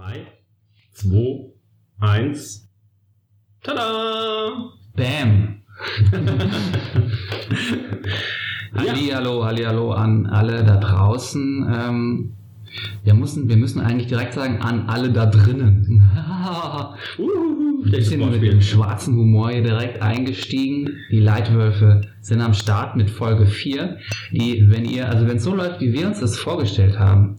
3, 2, 1. Tada! Bam! Hallihallo, Hallihallo an alle da draußen. Ähm, wir, müssen, wir müssen eigentlich direkt sagen, an alle da drinnen. Uh, Wir sind mit dem schwarzen Humor hier direkt eingestiegen. Die Leitwölfe sind am Start mit Folge 4. Die, wenn ihr, also wenn es so läuft, wie wir uns das vorgestellt haben,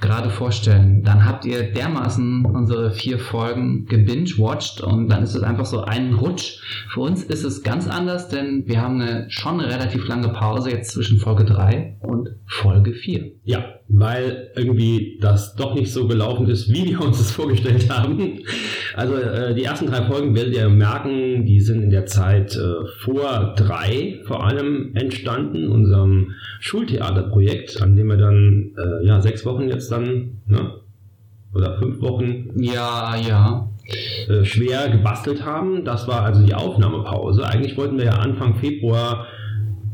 gerade vorstellen, dann habt ihr dermaßen unsere vier Folgen gebingewatcht und dann ist es einfach so ein Rutsch. Für uns ist es ganz anders, denn wir haben eine schon eine relativ lange Pause jetzt zwischen Folge 3 und Folge 4. Ja, weil irgendwie das doch nicht so gelaufen ist, wie wir uns das vorgestellt haben. Also äh, die ersten drei Folgen werdet ihr merken, die sind in der Zeit äh, vor drei vor allem entstanden, unserem Schultheaterprojekt, an dem wir dann äh, ja sechs Wochen jetzt dann ne, oder fünf Wochen Ja, ja. äh, schwer gebastelt haben. Das war also die Aufnahmepause. Eigentlich wollten wir ja Anfang Februar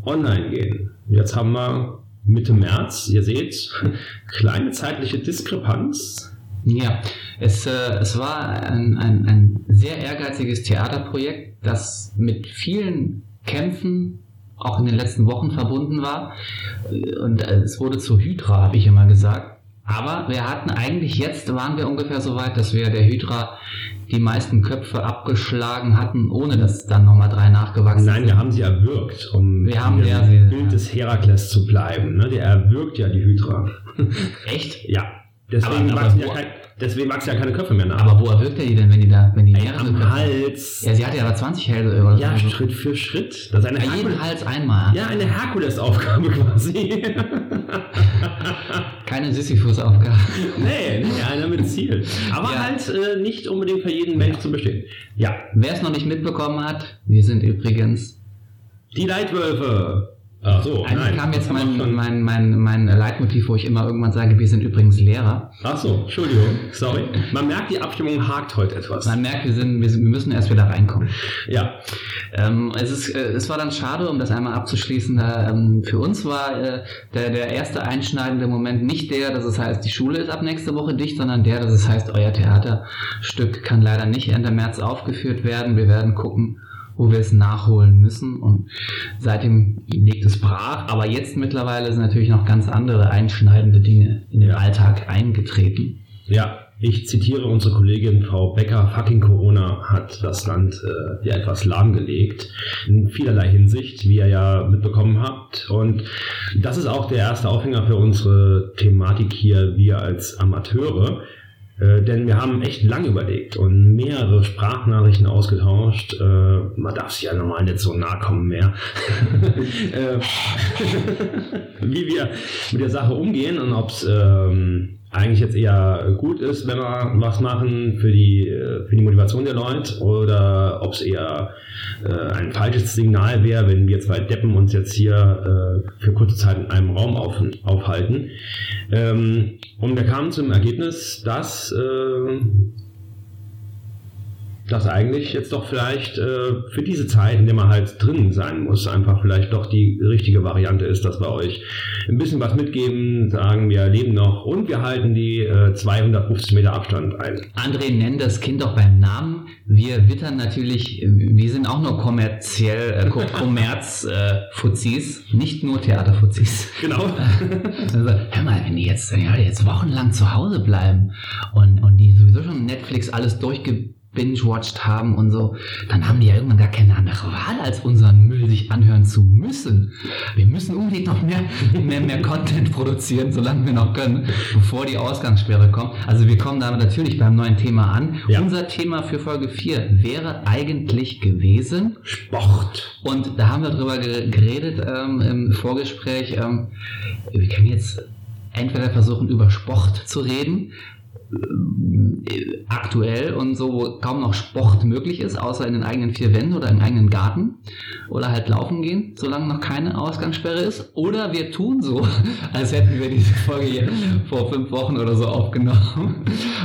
online gehen. Jetzt haben wir Mitte März. Ihr seht, kleine zeitliche Diskrepanz. Ja, es, äh, es war ein, ein, ein sehr ehrgeiziges Theaterprojekt, das mit vielen Kämpfen auch in den letzten Wochen verbunden war. Und äh, es wurde zur Hydra, habe ich immer gesagt. Aber wir hatten eigentlich jetzt, waren wir ungefähr so weit, dass wir der Hydra die meisten Köpfe abgeschlagen hatten, ohne dass dann nochmal drei nachgewachsen Nein, sind. wir haben sie erwürgt, um Wir haben ja sie- Bild des Herakles zu bleiben. Ne? Der erwürgt ja die Hydra. Echt? Ja. Deswegen, Aber- wachsen aber ja wo- kein, deswegen wachsen ja keine Köpfe mehr nach. Aber wo erwirkt er die denn, wenn die da, wenn die Ey, mehrere am Köpfe- Hals. Ja, sie hatte ja aber 20 Hälse oder Ja, so. Schritt für Schritt. Das ist eine Bei Herkules- jedem Hals einmal. Ja, eine Herkulesaufgabe quasi. Keine Sisyphus-Aufgabe. nee, nee, einer mit Ziel. Aber Ja. halt äh, nicht unbedingt für jeden Mensch zu bestehen. Ja, Wer es noch nicht mitbekommen hat, wir sind übrigens. die Leitwölfe. Ach so, Eigentlich nein. kam jetzt mein, mein, mein, mein Leitmotiv, wo ich immer irgendwann sage, wir sind übrigens Lehrer. Ach so, Entschuldigung, sorry. Man merkt, die Abstimmung hakt heute etwas. Man merkt, wir, sind, wir, sind, wir müssen erst wieder reinkommen. Ja, Ähm, es, ist, äh, es war dann schade, um das einmal abzuschließen. Da, ähm, für uns war äh, der, der erste einschneidende Moment nicht der, dass es heißt, die Schule ist ab nächste Woche dicht, sondern der, dass es heißt, euer Theaterstück kann leider nicht Ende März aufgeführt werden. Wir werden gucken, wo wir es nachholen müssen. Und seitdem liegt es brach. Aber jetzt mittlerweile sind natürlich noch ganz andere einschneidende Dinge in den. Alltag eingetreten. ja. Ich zitiere unsere Kollegin Frau Becker, fucking Corona hat das Land äh, ja etwas lahmgelegt. In vielerlei Hinsicht, wie ihr ja mitbekommen habt. Und das ist auch der erste Aufhänger für unsere Thematik hier, wir als Amateure. Äh, denn wir haben echt lange überlegt und mehrere Sprachnachrichten ausgetauscht. Äh, man darf sich ja normal nicht so nahe kommen mehr. äh, wie wir mit der Sache umgehen und ob es ähm, eigentlich jetzt eher gut ist, wenn wir was machen für die, äh, für die Motivation der Leute oder ob es eher äh, ein falsches Signal wäre, wenn wir zwei Deppen uns jetzt hier äh, für kurze Zeit in einem Raum auf, aufhalten. Ähm, und wir kamen zum Ergebnis, dass äh, das eigentlich jetzt doch vielleicht äh, für diese Zeit, in der man halt drin sein muss, einfach vielleicht doch die richtige Variante ist, dass wir euch ein bisschen was mitgeben, sagen, wir leben noch und wir halten die äh, 250 Meter Abstand ein. André nennt das Kind doch beim Namen. Wir wittern natürlich, äh, wir sind auch nur kommerziell, äh, Ko- Kommerz-Fuzis, nicht nur Theaterfuzis. Genau. Also, hör mal, wenn die jetzt, ja, jetzt wochenlang zu Hause bleiben und, und die sowieso schon Netflix alles durchgebingewatcht haben und so, dann haben die ja irgendwann gar keine andere Wahl, als unseren Müll sich anhören zu müssen. Wir müssen unbedingt noch mehr, mehr, mehr Content produzieren, solange wir noch können, bevor die Ausgangssperre kommt. Also wir kommen damit natürlich beim neuen Thema an. Ja. Unser Thema für Folge 4 wäre eigentlich gewesen, Sport. und da haben wir drüber ge- geredet ähm, im Vorgespräch. Ähm, wir können jetzt entweder versuchen, über Sport zu reden, aktuell und so, wo kaum noch Sport möglich ist, außer in den eigenen vier Wänden oder im eigenen Garten. Oder halt laufen gehen, solange noch keine Ausgangssperre ist. Oder wir tun so, als hätten wir diese Folge hier vor fünf Wochen oder so aufgenommen.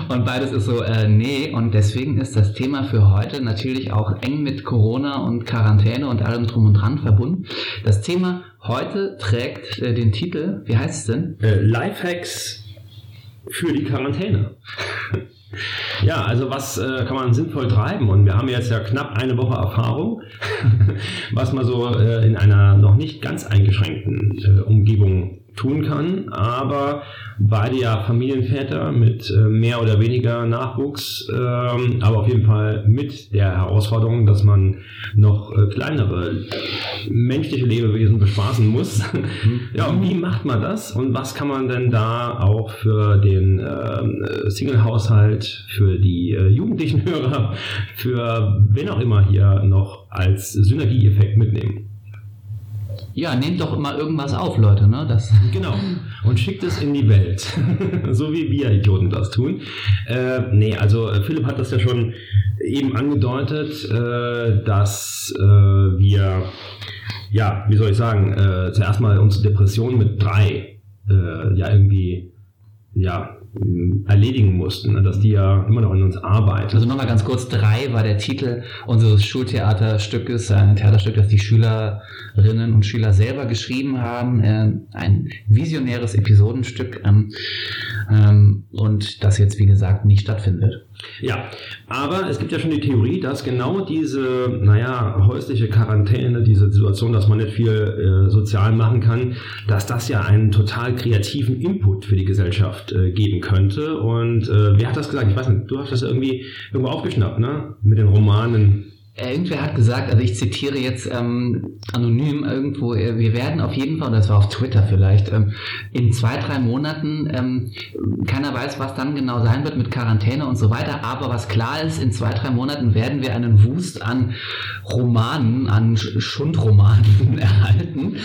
Und beides ist so, äh, nee. Und deswegen ist das Thema für heute natürlich auch eng mit Corona und Quarantäne und allem drum und dran verbunden. Das Thema heute trägt äh, den Titel, wie heißt es denn? Äh, Lifehacks für die Quarantäne. Ja, also was äh, kann man sinnvoll treiben? Und wir haben jetzt ja knapp eine Woche Erfahrung, was man so äh, in einer noch nicht ganz eingeschränkten äh, Umgebung tun kann. Aber beide ja Familienväter mit äh, mehr oder weniger Nachwuchs, ähm, aber auf jeden Fall mit der Herausforderung, dass man noch äh, kleinere menschliche Lebewesen bespaßen muss. Mhm. ja, und wie macht man das? Und was kann man denn da auch für den äh, Single-Haushalt, für die äh, jugendlichen Hörer, für wen auch immer hier noch als Synergieeffekt mitnehmen? Ja, nehmt doch immer irgendwas auf, Leute, ne? Das genau. Und schickt es in die Welt. so wie wir Idioten das tun. Äh, nee, also äh, Philipp hat das ja schon eben angedeutet, äh, dass äh, wir, ja, wie soll ich sagen, äh, zuerst mal unsere Depression mit drei äh, ja irgendwie ja, erledigen mussten, dass die ja immer noch in uns arbeiten. Also nochmal ganz kurz, drei war der Titel unseres Schultheaterstückes, ein Theaterstück, das die Schülerinnen und Schüler selber geschrieben haben, äh, ein visionäres Episodenstück ähm, ähm, und das jetzt, wie gesagt, nicht stattfindet. Ja, aber es gibt ja schon die Theorie, dass genau diese, naja, häusliche Quarantäne, diese Situation, dass man nicht viel äh, sozial machen kann, dass das ja einen total kreativen Input für die Gesellschaft äh, geben könnte. Und äh, wer hat das gesagt? Ich weiß nicht, du hast das irgendwie irgendwo aufgeschnappt, ne? Mit den Romanen. Irgendwer hat gesagt, also ich zitiere jetzt ähm, anonym irgendwo, äh, wir werden auf jeden Fall, das war auf Twitter vielleicht, ähm, in zwei, drei Monaten, ähm, keiner weiß, was dann genau sein wird mit Quarantäne und so weiter, aber was klar ist, in zwei, drei Monaten werden wir einen Wust an Romanen, an Schundromanen erhalten.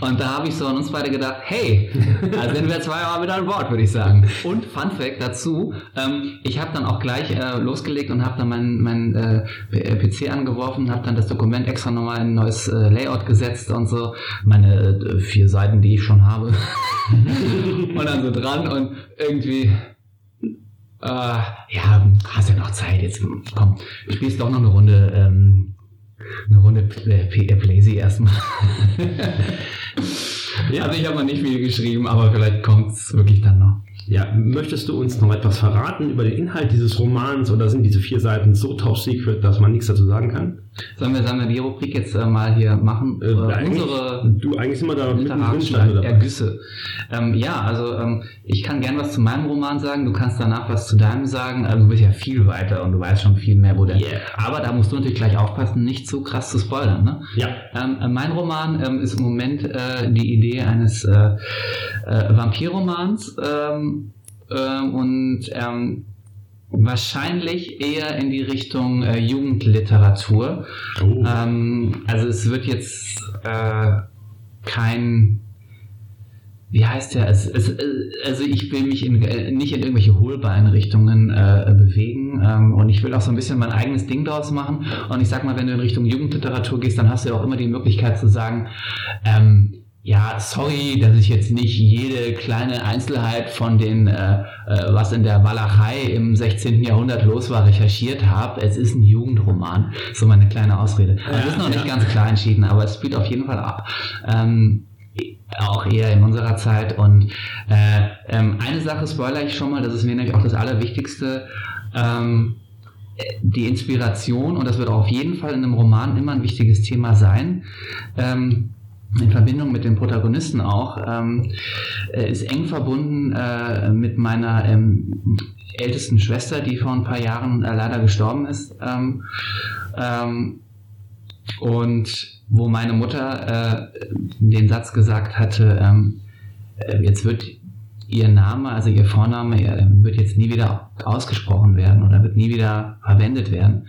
Und da habe ich so an uns beide gedacht, hey, da sind wir zwei Jahre wieder an Bord, würde ich sagen. Und Fun Fact dazu, ähm, ich habe dann auch gleich äh, losgelegt und habe dann mein, mein äh, PC angeworfen, habe dann das Dokument extra nochmal in ein neues äh, Layout gesetzt und so. Meine äh, vier Seiten, die ich schon habe. und dann so dran und irgendwie äh, ja, hast ja noch Zeit, jetzt komm, spielst doch noch eine Runde, ähm, eine Runde Playsy erstmal. ja. Also ich habe noch nicht viel geschrieben, aber vielleicht kommt es wirklich dann noch. Ja, möchtest du uns noch etwas verraten über den Inhalt dieses Romans oder sind diese vier Seiten so top secret, dass man nichts dazu sagen kann? Sollen wir, sollen wir die Rubrik jetzt äh, mal hier machen? Äh, unsere du eigentlich immer da mittendrin Ergüsse. Ähm, ja, also ähm, ich kann gern was zu meinem Roman sagen, du kannst danach was zu deinem sagen. Also, du bist ja viel weiter und du weißt schon viel mehr, wo der. Yeah. Aber da musst du natürlich gleich aufpassen, nicht zu krass zu spoilern. Ne? Ja. Ähm, äh, mein Roman ähm, ist im Moment äh, die Idee eines äh, äh, Vampirromans ähm, ähm, und wahrscheinlich eher in die Richtung äh, Jugendliteratur. Oh. Ähm, also es wird jetzt äh, kein wie heißt der? Es, es, also ich will mich in, äh, nicht in irgendwelche Hohlbeinrichtungen äh, bewegen ähm, und ich will auch so ein bisschen mein eigenes Ding daraus machen. Und ich sag mal, wenn du in Richtung Jugendliteratur gehst, dann hast du ja auch immer die Möglichkeit zu sagen, ähm, ja, sorry, dass ich jetzt nicht jede kleine Einzelheit von den, äh, äh, was in der Walachei im 16. Jahrhundert los war, recherchiert habe. Es ist ein Jugendroman. So meine kleine Ausrede. Also ja, ist noch ja. nicht ganz klar entschieden, aber es spielt auf jeden Fall ab. Ähm, auch eher in unserer Zeit. Und äh, ähm, eine Sache spoiler ich schon mal, das ist mir nämlich auch das Allerwichtigste. Ähm, die Inspiration, und das wird auch auf jeden Fall in einem Roman immer ein wichtiges Thema sein, ähm, in Verbindung mit den Protagonisten auch, ähm, äh, ist eng verbunden äh, mit meiner ähm, ältesten Schwester, die vor ein paar Jahren äh, leider gestorben ist. Ähm, ähm und wo meine Mutter äh, den Satz gesagt hatte, ähm, äh, jetzt wird ihr Name, also ihr Vorname, wird jetzt nie wieder ausgesprochen werden oder wird nie wieder verwendet werden.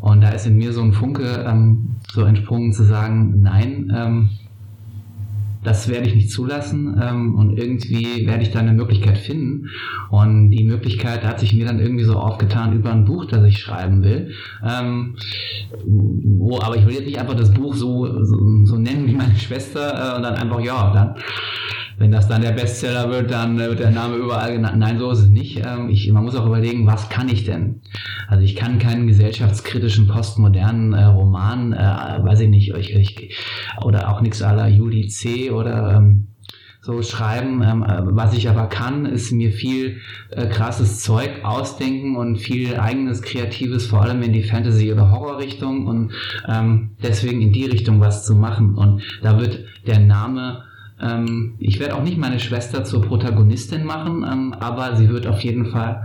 Und da ist in mir so ein Funke ähm, so entsprungen zu sagen, nein, das werde ich nicht zulassen ähm, und irgendwie werde ich da eine Möglichkeit finden. Und die Möglichkeit hat sich mir dann irgendwie so aufgetan über ein Buch, das ich schreiben will. Ähm, wo, aber ich will jetzt nicht einfach das Buch so, so, so nennen wie meine Schwester äh, und dann einfach, ja, dann wenn das dann der Bestseller wird, dann wird der Name überall genannt. Nein, so ist es nicht. Ähm, ich, man muss auch überlegen, was kann ich denn? Also ich kann keinen gesellschaftskritischen, postmodernen äh, Roman, äh, weiß ich nicht, ich, ich, oder auch nichts aller Judy C. oder ähm, so schreiben. Ähm, was ich aber kann, ist mir viel äh, krasses Zeug ausdenken und viel eigenes Kreatives, vor allem in die Fantasy- oder Horrorrichtung und ähm, deswegen in die Richtung was zu machen. Und da wird der Name ähm, ich werde auch nicht meine Schwester zur Protagonistin machen, ähm, aber sie wird auf jeden Fall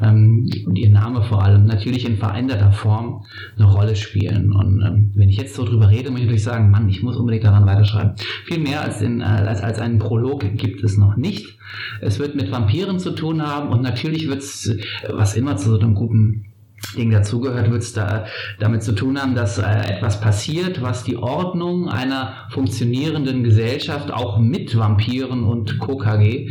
ähm, und ihr Name vor allem natürlich in veränderter Form eine Rolle spielen. Und ähm, wenn ich jetzt so drüber rede, muss ich natürlich sagen, Mann, ich muss unbedingt daran weiterschreiben. Viel mehr als, in, äh, als, als einen Prolog gibt es noch nicht. Es wird mit Vampiren zu tun haben und natürlich wird es, was immer zu so einem guten Ding dazugehört, wird es da damit zu tun haben, dass äh, etwas passiert, was die Ordnung einer funktionierenden Gesellschaft auch mit Vampiren und KKG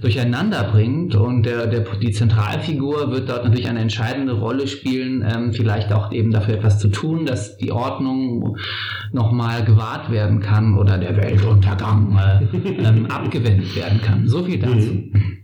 durcheinander bringt. Und der, der, die Zentralfigur wird dort natürlich eine entscheidende Rolle spielen, ähm, vielleicht auch eben dafür etwas zu tun, dass die Ordnung nochmal gewahrt werden kann oder der Weltuntergang äh, ähm, abgewendet werden kann. So viel dazu. Mhm.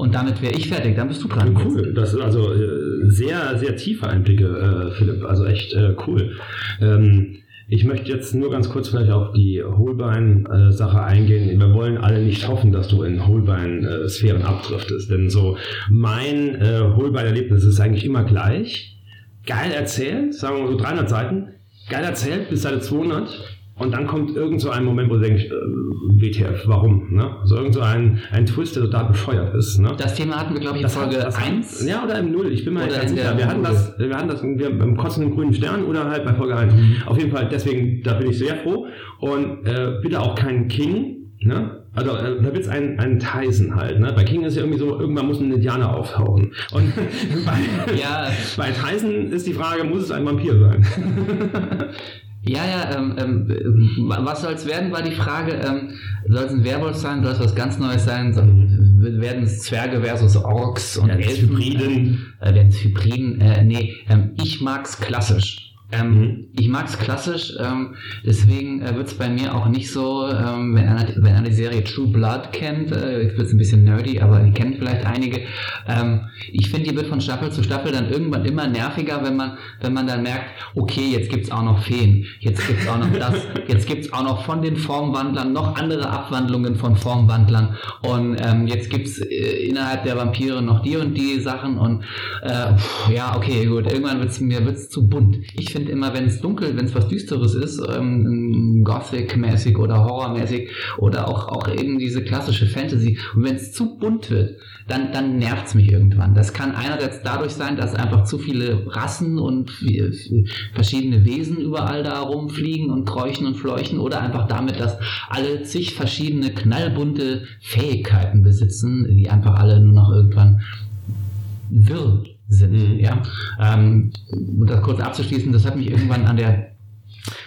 Und damit wäre ich fertig, dann bist du dran. Cool, das ist also äh, sehr, sehr tiefe Einblicke, äh, Philipp. Also echt äh, cool. Ähm, ich möchte jetzt nur ganz kurz vielleicht auf die Holbein-Sache eingehen. Wir wollen alle nicht hoffen, dass du in Holbein-Sphären abdriftest, denn so mein äh, Holbein-Erlebnis ist eigentlich immer gleich. Geil erzählt, sagen wir mal so 300 Seiten. Geil erzählt bis Seite 200 und dann kommt irgend so ein Moment, wo du denkst, äh, WTF, warum? Ne? So irgend so ein, ein Twist, der total bescheuert ist. Ne? Das Thema hatten wir, glaube ich, in das Folge hat, 1. ja, oder im 0. Ich bin mir nicht ganz sicher. Wir hatten, das, wir hatten das wir, beim kotzenden grünen Stern oder halt bei Folge 1. Mhm. Auf jeden Fall, deswegen, da bin ich sehr froh. Und äh, bitte auch kein King. Ne? Also äh, da wird es ein, ein Tyson halt. Ne? Bei King ist ja irgendwie so, irgendwann muss ein Indianer auftauchen. Und bei, ja. bei Tyson ist die Frage, muss es ein Vampir sein? Ja, ja, ähm, ähm, was soll es werden, war die Frage. Ähm, soll es ein Werwolf sein? Soll es was ganz Neues sein? Soll, werden es Zwerge versus Orks und Elfen? Hybriden? Äh, werden es Hybriden? Äh, nee, ähm, ich mag's klassisch. Ähm, mhm. Ich mag es klassisch, ähm, deswegen äh, wird es bei mir auch nicht so, ähm, wenn, einer, wenn einer die Serie True Blood kennt, äh, wird es ein bisschen nerdy, aber die kennen vielleicht einige. Ähm, ich finde, die wird von Staffel zu Staffel dann irgendwann immer nerviger, wenn man, wenn man dann merkt, okay, jetzt gibt es auch noch Feen, jetzt gibt es auch noch das, jetzt gibt es auch noch von den Formwandlern noch andere Abwandlungen von Formwandlern und ähm, jetzt gibt es äh, innerhalb der Vampire noch die und die Sachen und äh, pff, ja, okay, gut, irgendwann wird es mir wird's zu bunt. Ich finde finde immer, wenn es dunkel, wenn es was Düsteres ist, ähm, Gothic-mäßig oder Horror-mäßig oder auch, auch eben diese klassische Fantasy, und wenn es zu bunt wird, dann, dann nervt es mich irgendwann. Das kann einerseits dadurch sein, dass einfach zu viele Rassen und verschiedene Wesen überall da rumfliegen und kräuchen und fleuchen oder einfach damit, dass alle zig verschiedene knallbunte Fähigkeiten besitzen, die einfach alle nur noch irgendwann wirr sind. Mhm. Ja? Ähm, um das kurz abzuschließen, das hat mich irgendwann an der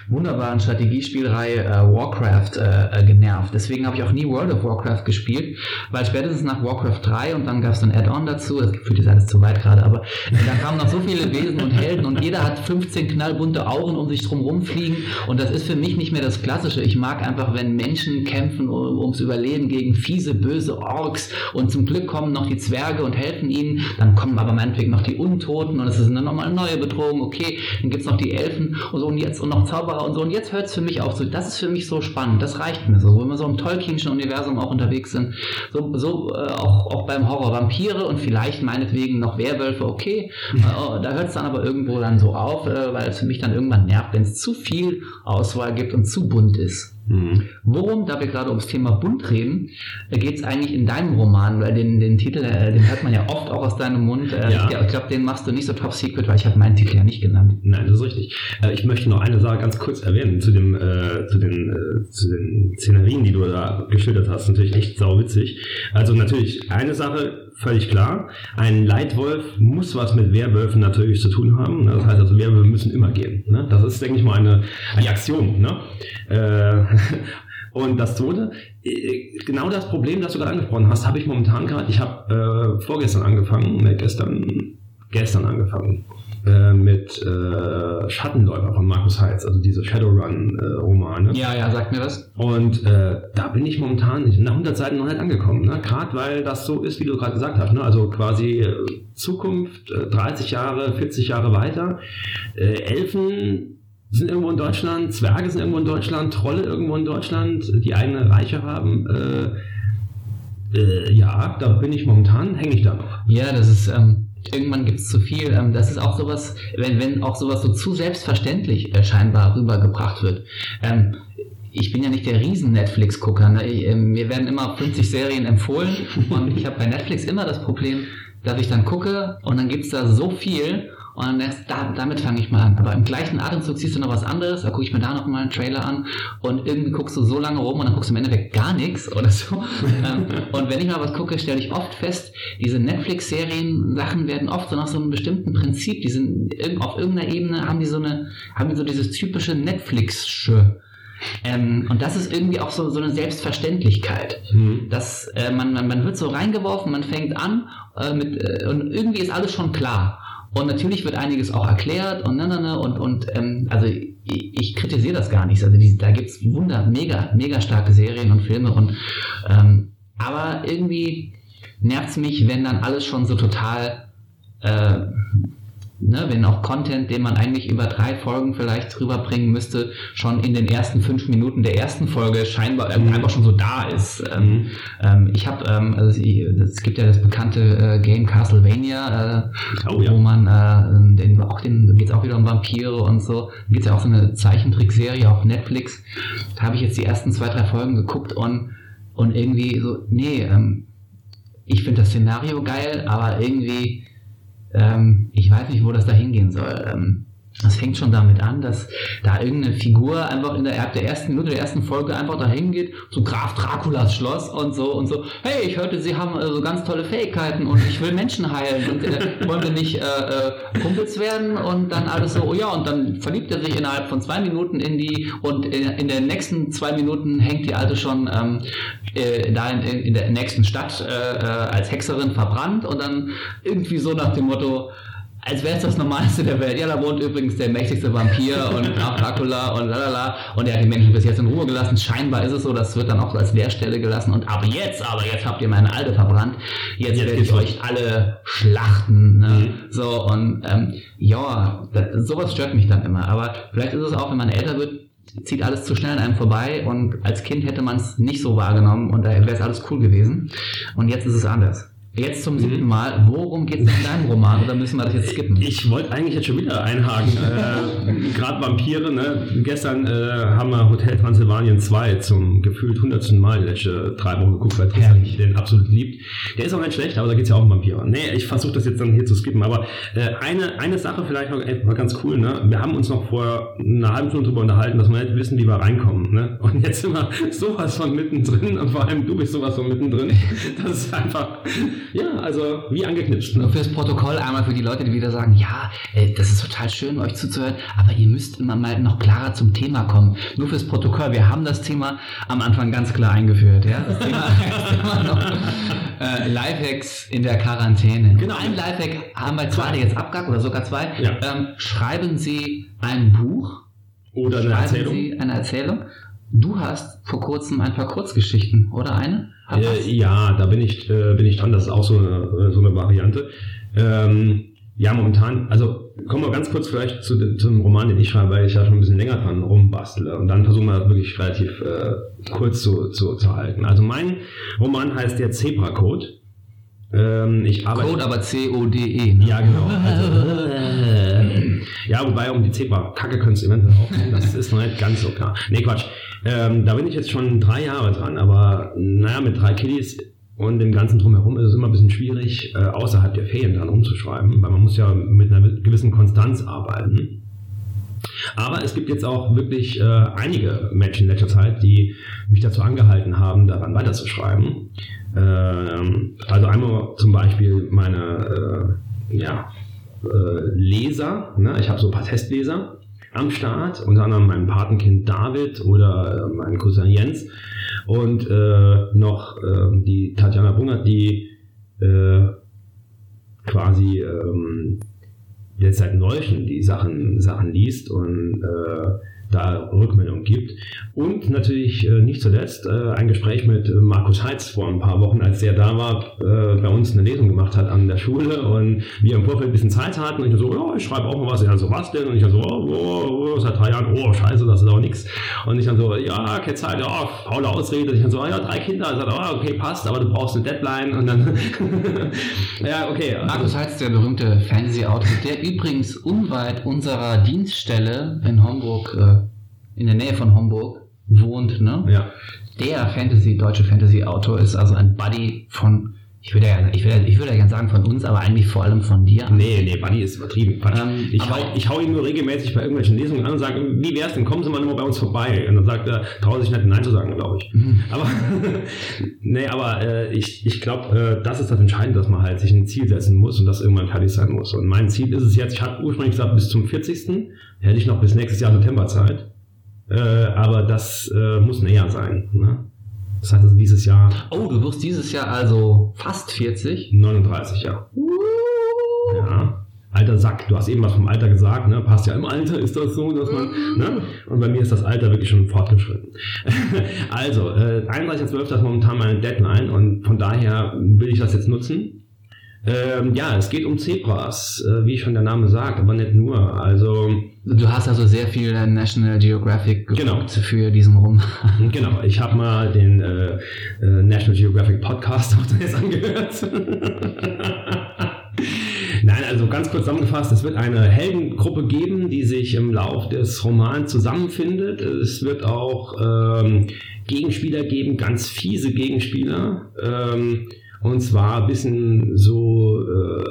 wunderbaren Strategiespielreihe äh, Warcraft äh, äh, genervt. Deswegen habe ich auch nie World of Warcraft gespielt, weil spätestens nach Warcraft 3 und dann gab es ein Add-on dazu, das fühlt sich alles zu weit gerade, aber da kamen noch so viele Wesen und Helden und jeder hat 15 knallbunte Augen um sich drum rumfliegen und das ist für mich nicht mehr das Klassische. Ich mag einfach, wenn Menschen kämpfen um, ums Überleben gegen fiese, böse Orks und zum Glück kommen noch die Zwerge und helfen ihnen, dann kommen aber meinetwegen noch die Untoten und es ist eine nochmal neue Bedrohung, okay, dann gibt es noch die Elfen und so und jetzt und noch Zauberer und so. Und jetzt hört es für mich auf. So, das ist für mich so spannend. Das reicht mir so. Wenn wir so im Tolkienschen Universum auch unterwegs sind. So, so äh, auch, auch beim Horror Vampire und vielleicht meinetwegen noch Werwölfe, okay. Mhm. Äh, da hört es dann aber irgendwo dann so auf, äh, weil es für mich dann irgendwann nervt, wenn es zu viel Auswahl gibt und zu bunt ist. Mhm. Worum, da wir gerade ums Thema bunt reden, äh, geht es eigentlich in deinem Roman, weil den, den Titel, äh, den hört man ja oft auch aus deinem Mund. Äh, ja. Ich glaube, den machst du nicht so top secret, weil ich habe meinen Titel ja nicht genannt. Nein, das ist richtig. Ich möchte noch eine Sache ganz kurz erwähnen zu, dem, äh, zu, den, äh, zu den Szenerien, die du da geschildert hast. Natürlich echt sauwitzig. Also natürlich eine Sache, völlig klar. Ein Leitwolf muss was mit Werwölfen natürlich zu tun haben. Das heißt also, Werwölfe müssen immer gehen. Ne? Das ist, denke ich mal, eine, eine Aktion. Ne? Äh, und das zweite, äh, genau das Problem, das du gerade angesprochen hast, habe ich momentan gerade. Ich habe äh, vorgestern angefangen, ne, gestern, gestern angefangen äh, mit äh, Schattenläufer von Markus Heitz, also diese Shadowrun-Romane. Äh, ja, ja, sagt mir das. Und äh, da bin ich momentan nach 100 Seiten noch nicht angekommen. Ne? Gerade weil das so ist, wie du gerade gesagt hast. Ne? Also quasi äh, Zukunft, 30 Jahre, 40 Jahre weiter. Elfen sind irgendwo in Deutschland, Zwerge sind irgendwo in Deutschland, Trolle irgendwo in Deutschland, die eigene Reiche haben. Äh, äh, ja, da bin ich momentan, hänge ich da noch. Ja, das ist, ähm, irgendwann gibt es zu viel. Ähm, das ist auch sowas, wenn, wenn auch sowas so zu selbstverständlich äh, scheinbar rübergebracht wird. Ähm, ich bin ja nicht der Riesen-Netflix-Gucker. Ne? äh, mir werden immer 50 Serien empfohlen und ich habe bei Netflix immer das Problem, dass ich dann gucke und dann gibt es da so viel und dann erst da, damit fange ich mal an. Aber im gleichen Atemzug siehst du noch was anderes, da gucke ich mir da noch mal einen Trailer an und irgendwie guckst du so lange rum und dann guckst du im Endeffekt gar nichts oder so. Ähm, und wenn ich mal was gucke, stelle ich oft fest, diese Netflix-Serien, Sachen werden oft so nach so einem bestimmten Prinzip, die sind auf irgendeiner Ebene haben die so eine, haben die so dieses typische Netflix-sche. Ähm, und das ist irgendwie auch so, so eine Selbstverständlichkeit. Mhm. Dass, äh, man, man, man wird so reingeworfen, man fängt an äh, mit, äh, und irgendwie ist alles schon klar. Und natürlich wird einiges auch erklärt und ne, ne, ne, und, und ähm, also ich, ich kritisiere das gar nicht. Also die, da gibt es wunder, mega, mega starke Serien und Filme und ähm, aber irgendwie nervt es mich, wenn dann alles schon so total äh, ne, wenn auch Content, den man eigentlich über drei Folgen vielleicht rüberbringen müsste, schon in den ersten fünf Minuten der ersten Folge scheinbar äh, einfach schon so da ist. Ähm, mhm. Ähm, ich habe, ähm, also es gibt ja das bekannte äh, Game Castlevania, äh, oh, ja. wo man äh, den, auch den geht es auch wieder um Vampire und so. Da gibt es ja auch so eine Zeichentrickserie auf Netflix. Da habe ich jetzt die ersten zwei, drei Folgen geguckt und, und irgendwie so, nee, ähm, ich finde das Szenario geil, aber irgendwie ähm, ich weiß nicht, wo das da hingehen soll. Ähm, das fängt schon damit an, dass da irgendeine Figur einfach in der, der ersten Minute der ersten Folge einfach dahin geht, zu Graf Draculas Schloss und so und so, hey, ich hörte, Sie haben äh, so ganz tolle Fähigkeiten und ich will Menschen heilen und äh, wollen wir nicht äh, äh, Kumpels werden und dann alles so, oh ja, und dann verliebt er sich innerhalb von zwei Minuten in die und in, in den nächsten zwei Minuten hängt die Alte schon ähm, äh, da in, in, der nächsten Stadt äh, als Hexerin verbrannt und dann irgendwie so nach dem Motto, als wäre es das Normalste der Welt. Ja, da wohnt übrigens der mächtigste Vampir und Dracula und lalala. Und er hat die Menschen bis jetzt in Ruhe gelassen. Scheinbar ist es so, das wird dann auch als Leerstelle gelassen. Und aber jetzt, aber jetzt habt ihr meine Alte verbrannt. Jetzt, jetzt werde ich euch alle schlachten. Ne? Mhm. So, und ähm, ja, das, sowas stört mich dann immer. Aber vielleicht ist es auch, wenn man älter wird, zieht alles zu schnell an einem vorbei und als Kind hätte man es nicht so wahrgenommen und da wäre es alles cool gewesen. Und jetzt ist es anders. Jetzt zum siebten mhm. Mal, worum geht es in deinem Roman oder müssen wir das jetzt skippen? Ich wollte eigentlich jetzt schon wieder einhaken. äh, Gerade Vampire, ne? Gestern äh, haben wir Hotel Transylvanien 2 zum gefühlt hundertsten Mal die letzte drei Wochen geguckt, weil Tristan den absolut liebt. Der ist auch nicht schlecht, aber da geht es ja auch um Vampire. Nee, ich versuche das jetzt dann hier zu skippen. Aber äh, eine, eine Sache vielleicht noch, ey, war ganz cool, ne? Wir haben uns noch vor einer halben Stunde darüber unterhalten, dass wir nicht wissen, wie wir reinkommen. Ne? Und jetzt sind wir sowas von mittendrin und vor allem du bist sowas von mittendrin. Das ist einfach ja, also wie angeknipst. Ne? Fürs Protokoll einmal für die Leute, die wieder sagen, ja, äh, das ist total schön, euch zuzuhören, aber ihr müsst immer mal noch klarer zum Thema kommen. Nur fürs Protokoll, wir haben das Thema am Anfang ganz klar eingeführt. Ja? Das Thema, das Thema noch, äh, Lifehacks in der Quarantäne. Genau. Ein Lifehack haben wir gerade jetzt abgab oder sogar zwei. Ja. Ähm, schreiben Sie ein Buch. Oder eine Erzählung. Sie eine Erzählung. Du hast vor kurzem ein paar Kurzgeschichten, oder eine? Äh, ja, da bin ich, äh, bin ich dran. Das ist auch so eine, so eine Variante. Ähm, ja, momentan, also kommen wir ganz kurz vielleicht zu, zu dem Roman, den ich schreibe, weil ich ja schon ein bisschen länger dran rumbastle. Und dann versuchen wir das wirklich relativ äh, kurz zu, zu, zu halten. Also mein Roman heißt der Zebra Code. Ähm, ich arbeite, Code aber C-O-D-E. Ne? Ja, genau. Also, äh, ja, wobei um die Zebra-Kacke könntest du eventuell auch. Das ist noch nicht ganz so klar. Nee, Quatsch. Ähm, da bin ich jetzt schon drei Jahre dran, aber naja, mit drei Kiddies und dem ganzen Drumherum ist es immer ein bisschen schwierig, äh, außerhalb der Ferien dann umzuschreiben, weil man muss ja mit einer gewissen Konstanz arbeiten. Aber es gibt jetzt auch wirklich äh, einige Menschen in letzter Zeit, die mich dazu angehalten haben, daran weiterzuschreiben. Äh, also einmal zum Beispiel meine äh, ja, äh, Leser. Ne? Ich habe so ein paar Testleser am Start, unter anderem mein Patenkind David oder äh, mein Cousin Jens und äh, noch äh, die Tatjana Bungert, die äh, quasi ähm, jetzt seit neuesten die Sachen, Sachen liest und äh, da Rückmeldung gibt. Und natürlich äh, nicht zuletzt äh, ein Gespräch mit Markus Heitz vor ein paar Wochen, als der da war, äh, bei uns eine Lesung gemacht hat an der Schule und wir im Vorfeld ein bisschen Zeit hatten und ich so, ja, ich schreibe auch mal was. Ich dann so, was denn? Und ich dann so, oh, oh, oh, seit drei Jahren, oh, scheiße, das ist auch nichts. Und ich dann so, ja, keine Zeit, ja, faule Ausrede. Und ich dann so, ja, drei Kinder. Ich sage, oh, okay, passt, aber du brauchst eine Deadline und dann, ja, okay. Markus Heitz, der berühmte Fantasy-Autor, der übrigens unweit unserer Dienststelle in Homburg, äh, in der Nähe von Homburg, wohnt, ne? Ja. Der Fantasy, deutsche Fantasy-Autor ist also ein Buddy von, ich würde ja, ich würde, ich würde ja gerne sagen von uns, aber eigentlich vor allem von dir. Nee, nee, Buddy ist übertrieben. Ähm, ich, hau, ich hau ihn nur regelmäßig bei irgendwelchen Lesungen an und sage, wie wär's denn, kommen Sie mal nur bei uns vorbei. Und dann sagt er, traut sich nicht Nein zu sagen, glaube ich. Mhm. Aber, nee, aber äh, ich, ich glaube, äh, das ist das Entscheidende, dass man halt sich ein Ziel setzen muss und das irgendwann fertig sein muss. Und mein Ziel ist es jetzt, ich hatte ursprünglich gesagt, bis zum 40. hätte ich noch bis nächstes Jahr September Zeit. Äh, aber das äh, muss näher sein. Ne? Das heißt also dieses Jahr Oh, du wirst dieses Jahr also fast 40. 39, ja. Ja. Alter Sack, du hast eben was vom Alter gesagt, ne? Passt ja im Alter ist das so, dass man, ne? Und bei mir ist das Alter wirklich schon fortgeschritten. also, äh, 31.12. ist momentan meine Deadline und von daher will ich das jetzt nutzen. Ähm, ja, es geht um Zebras, äh, wie schon der Name sagt, aber nicht nur. Also, Du hast also sehr viel äh, National Geographic geguckt Genau. für diesen Roman. genau, ich habe mal den äh, äh, National Geographic Podcast auch jetzt angehört. Nein, also ganz kurz zusammengefasst, es wird eine Heldengruppe geben, die sich im Lauf des Romans zusammenfindet. Es wird auch ähm, Gegenspieler geben, ganz fiese Gegenspieler. Ähm, und zwar ein bisschen so, äh,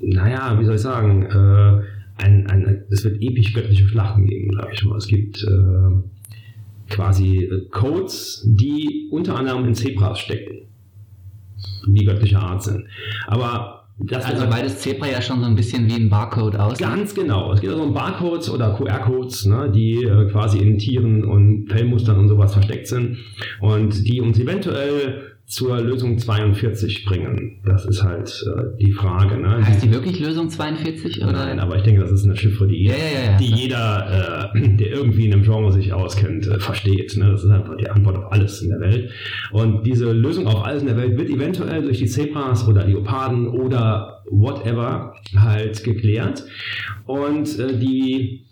naja, wie soll ich sagen, äh, ein, ein, es wird episch göttliche Schlachten geben, sag ich mal. Es gibt äh, quasi äh, Codes, die unter anderem in Zebras stecken, die göttlicher Art sind. Aber das Also wird- beides Zebra ja schon so ein bisschen wie ein Barcode aus. Ganz genau. Es geht also um Barcodes oder QR-Codes, ne, die äh, quasi in Tieren und Fellmustern und sowas versteckt sind und die uns eventuell zur Lösung 42 bringen. Das ist halt äh, die Frage. Ne? Heißt die wirklich Lösung 42? Oder? Nein, aber ich denke, das ist eine Chiffre, die, Ja, ja, ja, die jeder, äh, der irgendwie in einem Genre sich auskennt, äh, versteht. Ne? Das ist einfach die Antwort auf alles in der Welt. Und diese Lösung auf alles in der Welt wird eventuell durch die Zebras oder Leoparden oder whatever halt geklärt. Und äh, die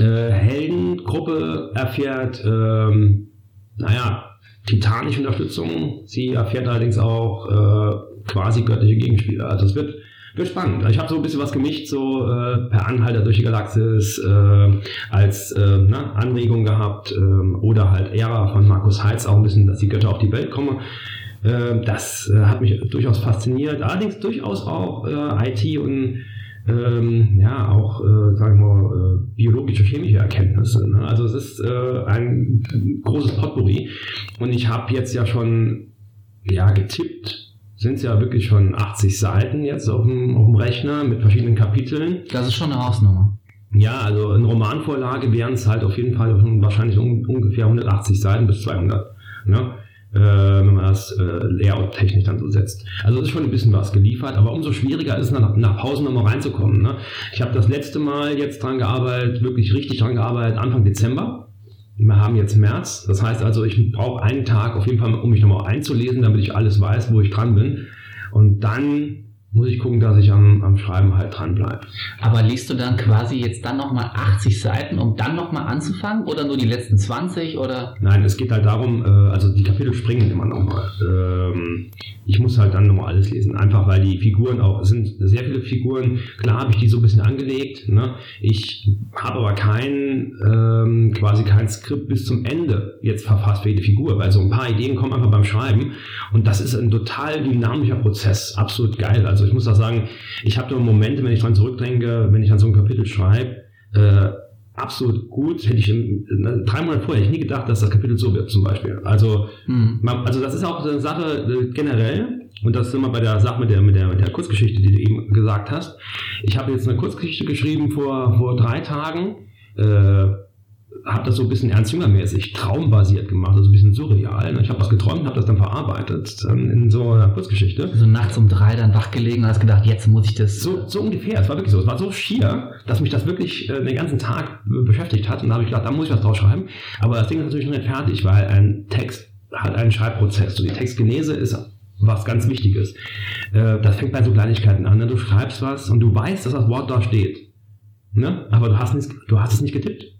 äh, Heldengruppe erfährt, ähm, naja, titanische Unterstützung. Sie erfährt allerdings auch äh, quasi göttliche Gegenspieler. Also es wird, wird spannend. Ich habe so ein bisschen was gemischt, so äh, per Anhalter durch die Galaxis äh, als äh, ne, Anregung gehabt ähm, oder halt Ära von Markus Heitz auch ein bisschen, dass die Götter auf die Welt kommen. Äh, das äh, hat mich durchaus fasziniert. Allerdings durchaus auch äh, IT und ähm, ja, auch, äh, sagen wir mal, äh, biologische, chemische Erkenntnisse. Ne? Also es ist äh, ein großes Potpourri. Und ich habe jetzt ja schon, ja, getippt, sind es ja wirklich schon 80 Seiten jetzt auf dem, auf dem Rechner mit verschiedenen Kapiteln. Das ist schon eine Hausnummer. Ja, also in Romanvorlage wären es halt auf jeden Fall wahrscheinlich un ungefähr 180 Seiten bis 200. Ne? Äh, wenn man das äh, Layout-technisch dann so setzt. Also ist schon ein bisschen was geliefert, aber umso schwieriger ist es, nach, nach Pausen nochmal reinzukommen. Ne? Ich habe das letzte Mal jetzt dran gearbeitet, wirklich richtig dran gearbeitet, Anfang Dezember. Wir haben jetzt März, das heißt also, ich brauche einen Tag auf jeden Fall, um mich nochmal einzulesen, damit ich alles weiß, wo ich dran bin. Und dann muss ich gucken, dass ich am, am Schreiben halt dran bleibe. Aber liest du dann quasi jetzt dann nochmal 80 Seiten, um dann nochmal anzufangen? Oder nur die letzten 20? Oder? Nein, es geht halt darum, äh, also die Kapitel springen immer nochmal. Ähm, ich muss halt dann nochmal alles lesen, einfach weil die Figuren auch, es sind sehr viele Figuren, klar habe ich die so ein bisschen angelegt, ne? ich habe aber kein, ähm, quasi kein Skript bis zum Ende jetzt verfasst für jede Figur, weil so ein paar Ideen kommen einfach beim Schreiben und das ist ein total dynamischer Prozess, absolut geil. Also ich muss auch sagen, ich habe nur Momente, wenn ich dran zurückdenke, wenn ich an so ein Kapitel schreibe, äh, absolut gut. Hätte ich im, ne, drei Monate vorher hätte ich nie gedacht, dass das Kapitel so wird, zum Beispiel. Also, Hm. man, also das ist auch so eine Sache äh, generell. Und das sind wir bei der Sache mit der, mit der, mit der Kurzgeschichte, die du eben gesagt hast. Ich habe jetzt eine Kurzgeschichte geschrieben vor, vor drei Tagen. Äh, habe das so ein bisschen ernst-jüngermäßig, traumbasiert gemacht, also ein bisschen surreal. Ich habe was geträumt, habe das dann verarbeitet dann in so einer Kurzgeschichte. So nachts um drei dann wach gelegen und hast gedacht, jetzt muss ich das. So, so ungefähr, es war wirklich so. Es war so schier, dass mich das wirklich äh, den ganzen Tag äh, beschäftigt hat. Und da habe ich gedacht, da muss ich was drauf schreiben. Aber das Ding ist natürlich noch nicht fertig, weil ein Text hat einen Schreibprozess. So die Textgenese ist was ganz Wichtiges. Äh, das fängt bei so Kleinigkeiten an. Ne? Du schreibst was und du weißt, dass das Wort da steht. Ne? Aber du hast, nicht, du hast es nicht getippt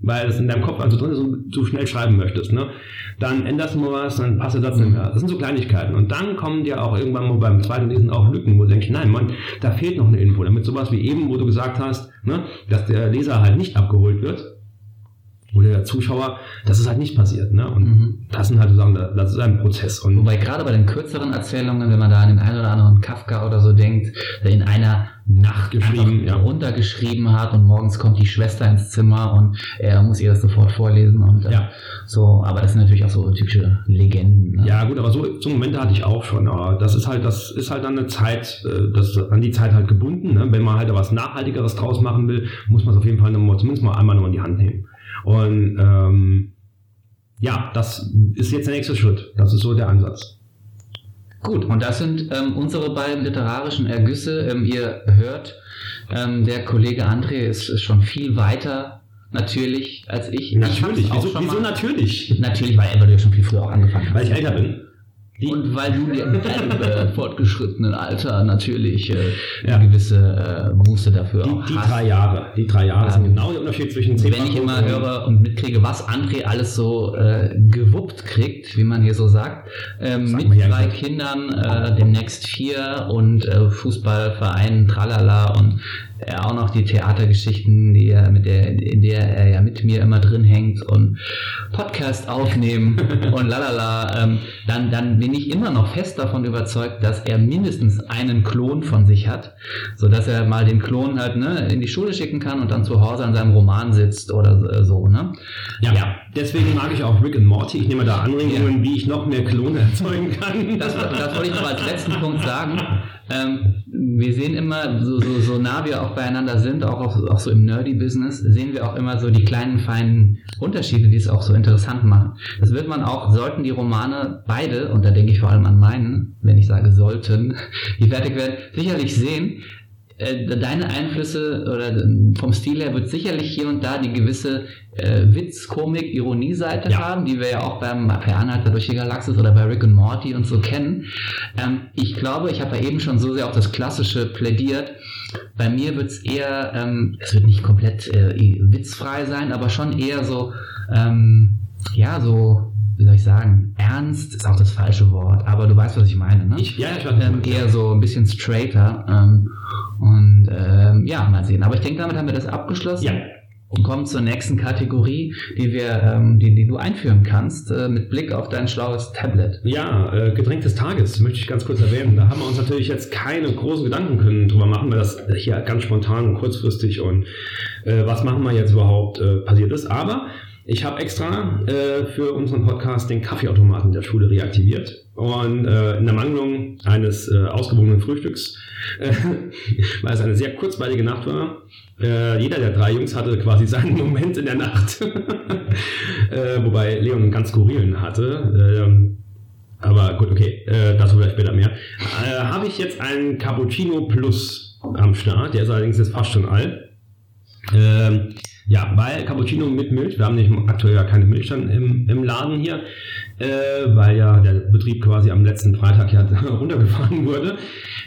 weil es in deinem Kopf also drin ist und du schnell schreiben möchtest. Ne? Dann änderst du mal was, dann passt der Satz nicht mehr. Das sind so Kleinigkeiten. Und dann kommen dir auch irgendwann mal beim zweiten Lesen auch Lücken, wo du denkst, nein, Mann, da fehlt noch eine Info. Damit sowas wie eben, wo du gesagt hast, ne, dass der Leser halt nicht abgeholt wird, oder der Zuschauer, das ist halt nicht passiert. Ne? Und mhm. das sind halt sozusagen, das ist ein Prozess. Und Wobei gerade bei den kürzeren Erzählungen, wenn man da an den einen oder anderen Kafka oder so denkt, der in einer Nacht geschrieben, ja. runtergeschrieben hat und morgens kommt die Schwester ins Zimmer und er muss ihr das sofort vorlesen und äh, ja. so, aber das sind natürlich auch so typische Legenden. Ne? Ja gut, aber so, so Momente hatte ich auch schon. Aber das ist halt, das ist halt dann eine Zeit, äh, das ist an die Zeit halt gebunden. Ne? Wenn man halt was Nachhaltigeres draus machen will, muss man es auf jeden Fall zumindest mal einmal noch in die Hand nehmen. Und ähm, ja, das ist jetzt der nächste Schritt. Das ist so der Ansatz. Gut, und das sind ähm, unsere beiden literarischen Ergüsse. Ähm, ihr hört, ähm, der Kollege André ist, ist, schon viel weiter natürlich als ich. Natürlich, ich wieso, wieso natürlich? Natürlich, weil er ja schon viel früher auch angefangen hat. Weil ich älter bin. Die und weil du dir mit deinem äh, fortgeschrittenen Alter natürlich äh, ja. eine gewisse äh, Muße dafür die, die hast. drei Jahre, die drei Jahre ähm, sind genau der Unterschied zwischen zehn Wenn ich immer höre und mitkriege, was André alles so äh, gewuppt kriegt, wie man hier so sagt, ähm, mit drei Kindern, äh, demnächst vier und äh, Fußballverein, tralala und er auch noch die Theatergeschichten, die er mit der, in der er ja mit mir immer drin hängt und Podcast aufnehmen und lalala, ähm, dann, dann bin ich immer noch fest davon überzeugt, dass er mindestens einen Klon von sich hat, sodass er mal den Klon halt ne, in die Schule schicken kann und dann zu Hause an seinem Roman sitzt oder so. Ne? Ja, ja. deswegen mag ich auch Rick and Morty. Ich nehme da Anregungen, ja. wie ich noch mehr Klone erzeugen kann. Das, das wollte ich noch als letzten Punkt sagen. Ähm, wir sehen immer, so, so, so nah wir auch beieinander sind, auch, auch, auch so im Nerdy-Business, sehen wir auch immer so die kleinen, feinen Unterschiede, die es auch so interessant machen. Das wird man auch, sollten die Romane beide, und da denke ich vor allem an meinen, wenn ich sage sollten, die fertig werden, sicherlich sehen, äh, deine Einflüsse oder vom Stil her wird sicherlich hier und da die gewisse äh, Witz, Komik, Ironie-Seite ja. haben, die wir ja auch beim Per Anhalter durch die Galaxis oder bei Rick und Morty und so kennen. Ähm, ich glaube, ich habe ja eben schon so sehr auf das Klassische plädiert. Bei mir wird es eher, ähm, es wird nicht komplett äh, witzfrei sein, aber schon eher so, ähm, ja, so wie soll ich sagen, ernst ist auch das falsche Wort, aber du weißt, was ich meine, ne? Ich, ja, ich ähm, eher so ein bisschen straighter. Ähm, und ähm, ja, mal sehen. Aber ich denke, damit haben wir das abgeschlossen. Ja. Und kommen zur nächsten Kategorie, die wir, ähm, die, die du einführen kannst, äh, mit Blick auf dein schlaues Tablet. Ja, äh, Getränk des Tages möchte ich ganz kurz erwähnen. Da haben wir uns natürlich jetzt keine großen Gedanken können drüber machen, weil das hier ganz spontan und kurzfristig und äh, was machen wir jetzt überhaupt äh, passiert ist. Aber ich habe extra äh, für unseren Podcast den Kaffeeautomaten der Schule reaktiviert und äh, in der Mangelung eines äh, ausgewogenen Frühstücks, äh, weil es eine sehr kurzweilige Nacht war. Äh, jeder der drei Jungs hatte quasi seinen Moment in der Nacht, äh, wobei Leon einen ganz skurrilen hatte. Ähm, aber gut, okay, äh, dazu vielleicht später mehr. Äh, Habe ich jetzt einen Cappuccino Plus am Start, der ist allerdings jetzt fast schon alt. Ähm, ja, weil Cappuccino mit Milch, wir haben nicht aktuell ja keine Milch dann im, im Laden hier, äh, weil ja der Betrieb quasi am letzten Freitag ja runtergefahren wurde.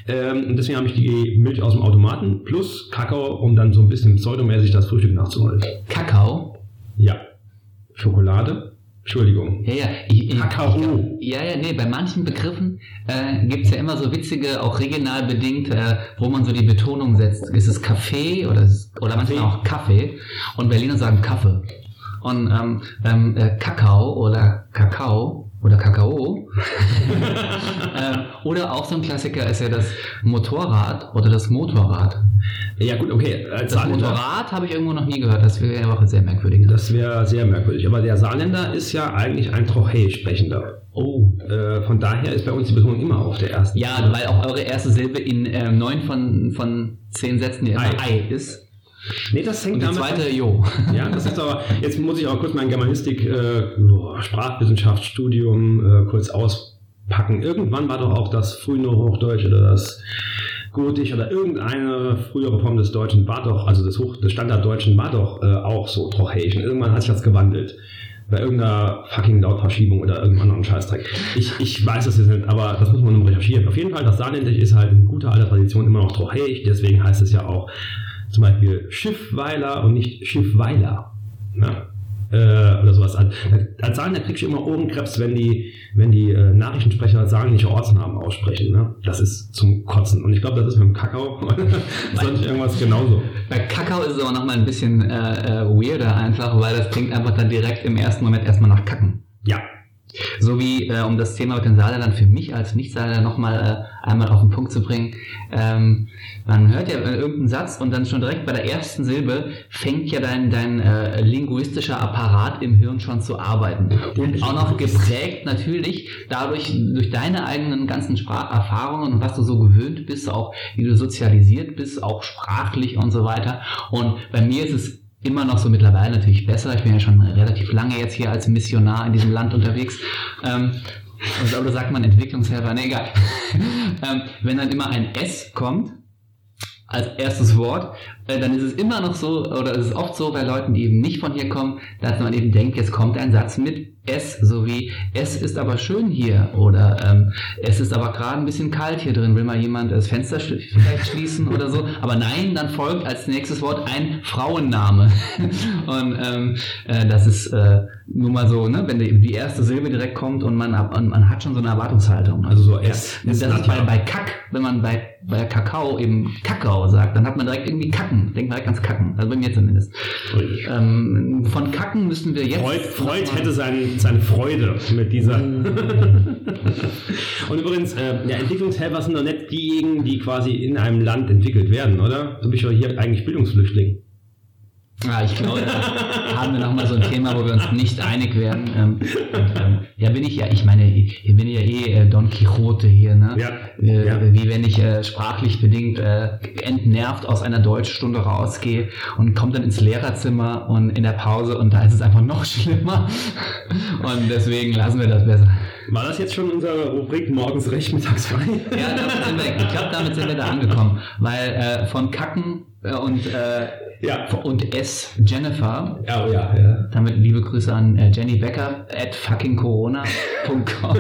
Ähm, und deswegen habe ich die Milch aus dem Automaten plus Kakao, um dann so ein bisschen pseudomäßig das Frühstück nachzuholen. Kakao? Ja. Schokolade Entschuldigung. Ja, ja. Ich, ich, Kakao. ja, ja, nee, bei manchen Begriffen äh, gibt es ja immer so witzige, auch regional bedingt, äh, wo man so die Betonung setzt. Ist es Kaffee oder, oder manchmal auch Kaffee? Und Berliner sagen Kaffee. Und ähm, ähm, äh, Kakao oder Kakao oder Kakao. äh, oder auch so ein Klassiker ist ja das Motorrad oder das Motorrad. Ja gut, okay. Als das Saarländer, Motorrad habe ich irgendwo noch nie gehört. Das wäre ja auch sehr merkwürdig. Das wäre sehr merkwürdig. Aber der Saarländer ist ja eigentlich ein Trochee-Sprechender. Oh. Äh, von daher ist bei uns die Betonung immer auf der ersten. Ja, weil auch eure erste Silbe in äh, neun von, von zehn Sätzen ja Ei. Ei ist. Nee, das hängt Und die damit zweite, Jo. Ja, das ist aber, jetzt muss ich auch kurz mein Germanistik, äh, Sprachwissenschaftsstudium äh, kurz auspacken. Irgendwann war doch auch das frühe Hochdeutsch oder das Gotisch oder irgendeine frühere Form des Deutschen war doch, also des, Hoch, des Standarddeutschen war doch äh, auch so Trochäischen. Irgendwann hat sich das gewandelt. Bei irgendeiner fucking Lautverschiebung oder irgendeinem anderen Scheißdreck. Ich, ich weiß es jetzt nicht, aber das muss man noch recherchieren. Auf jeden Fall, das Saarländisch ist halt in guter alter Tradition immer noch Trochäisch, deswegen heißt es ja auch zum Beispiel Schiffweiler und nicht Schiffweiler. Ja? Äh, oder sowas. Als als Saarländer kriegst du immer Ohrenkrebs, wenn die, wenn die äh, Nachrichtensprecher saarländische Ortsnamen aussprechen. Ne? Das ist zum Kotzen. Und ich glaube, das ist mit dem Kakao sonst irgendwas genauso. Bei Kakao ist es aber nochmal ein bisschen äh, äh, weirder einfach, weil das klingt einfach dann direkt im ersten Moment erstmal nach Kacken. Ja, So wie, äh, um das Thema mit den Saarländern für mich als Nicht-Saarländer nochmal äh, einmal auf den Punkt zu bringen. Ähm, man hört ja äh, irgendeinen Satz und dann schon direkt bei der ersten Silbe fängt ja dein, dein äh, linguistischer Apparat im Hirn schon zu arbeiten. Und auch noch geprägt natürlich dadurch, durch deine eigenen ganzen Spracherfahrungen und was du so gewöhnt bist, auch wie du sozialisiert bist, auch sprachlich und so weiter. Und bei mir ist es immer noch so mittlerweile natürlich besser. Ich bin ja schon relativ lange jetzt hier als Missionar in diesem Land unterwegs. Ähm, oder sagt man Entwicklungshelfer? Nee, egal. ähm, wenn dann immer ein S kommt, als erstes Wort, äh, dann ist es immer noch so, oder es ist oft so bei Leuten, die eben nicht von hier kommen, dass man eben denkt, jetzt kommt ein Satz mit S, so wie es ist aber schön hier oder ähm, es ist aber gerade ein bisschen kalt hier drin, will mal jemand das Fenster sch vielleicht schließen oder so. Aber nein, dann folgt als nächstes Wort ein Frauenname. und ähm, äh, das ist äh, nur mal so, ne, wenn die, die erste Silbe direkt kommt und man, ab- und man hat schon so eine Erwartungshaltung. also so S. Das ist bei, bei Kack, wenn man bei, bei Kakao eben Kakao sagt, dann hat man direkt irgendwie Kacken. Denkt man direkt ans Kacken. Also bei mir zumindest. Ähm, von Kacken müssen wir jetzt. Freud, Freud hätte sein, seine Freude mit dieser. Und übrigens, äh, ja, Entwicklungshelfer sind doch nicht diejenigen, die quasi in einem Land entwickelt werden, oder? Du bist doch hier eigentlich Bildungsflüchtling. Ja, ich glaube, da haben wir nochmal so ein Thema, wo wir uns nicht einig werden. Ähm, und, ähm, ja, bin ich ja, ich meine, hier bin ich ja eh äh, Don Quixote hier, ne? Ja, Äh, ja. Wie wenn ich äh, sprachlich bedingt äh, entnervt aus einer Deutschstunde rausgehe und komme dann ins Lehrerzimmer und in der Pause und da ist es einfach noch schlimmer. Und deswegen lassen wir das besser. War das jetzt schon unsere Rubrik morgens recht, mittags frei? Ja, damit sind wir, ich glaube, damit sind wir da angekommen. Weil äh, von Kacken äh, und, äh, Ja. und S Jennifer Ja, oh ja, ja. Damit liebe Grüße an äh, Jenny Becker at fuckingcorona.com.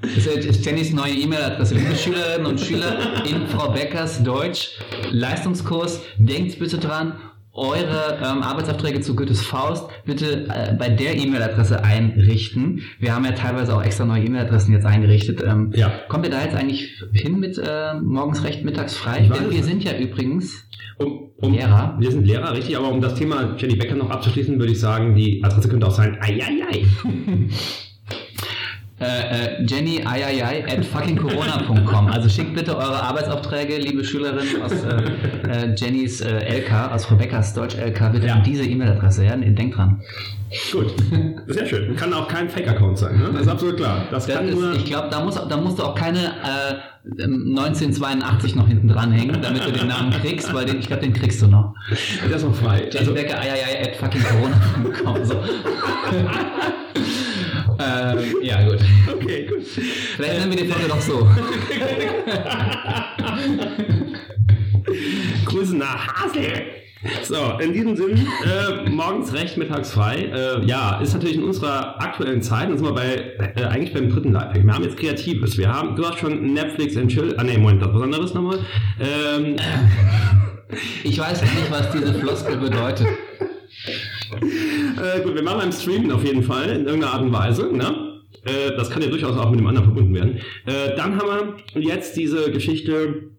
das ist Jennys neue E-Mail-Adresse. Liebe Schülerinnen und Schüler in Frau Beckers Deutsch Leistungskurs, denkt bitte dran, eure ähm, Arbeitsaufträge zu Goethes Faust bitte äh, bei der E-Mail-Adresse einrichten. Wir haben ja teilweise auch extra neue E-Mail-Adressen jetzt eingerichtet. Ähm, Ja. Kommt ihr da jetzt eigentlich hin mit äh, morgens recht, mittags frei? Ich Denn wir sind ja übrigens Um, um, Lehrer. Wir sind Lehrer, richtig, aber um das Thema Jenny Becker noch abzuschließen, würde ich sagen, die Adresse könnte auch sein, eieiei. äh, äh, Jenny ayayay at fuckingcorona.com. Also schickt bitte eure Arbeitsaufträge, liebe Schülerinnen aus äh, äh, Jennys äh, LK, aus Rebecca's Deutsch LK, bitte Ja. an diese E-Mail-Adresse. Ja? Denkt dran. Gut, sehr schön. Kann auch kein Fake-Account sein, ne? Das ist absolut klar. Das, Das kann ist, nur... ich glaube, da, muss, da musst du auch keine äh, 1982 noch hinten dranhängen, damit du den Namen kriegst, weil den, ich glaube, den kriegst du noch. Der ist noch frei. Jenny Also, Becker ayayay at fuckingcorona.com. So. ähm, ja, gut. okay, gut. Vielleicht nennen wir die Folge doch so. Grüße nach Hasel. So, in diesem Sinn, äh, morgens recht, mittags frei. Äh, ja, ist natürlich in unserer aktuellen Zeit, und sind wir bei, äh, eigentlich beim dritten Lifehack. Wir haben jetzt Kreatives. Wir haben, du hast schon Netflix and Chill. Ah, nee, Moment, das was anderes nochmal. Ähm, Ich weiß nicht, was diese Floskel bedeutet. Äh, gut, wir machen beim Streamen auf jeden Fall in irgendeiner Art und Weise. Ne? Äh, das kann ja durchaus auch mit dem anderen verbunden werden. Äh, dann haben wir jetzt diese Geschichte,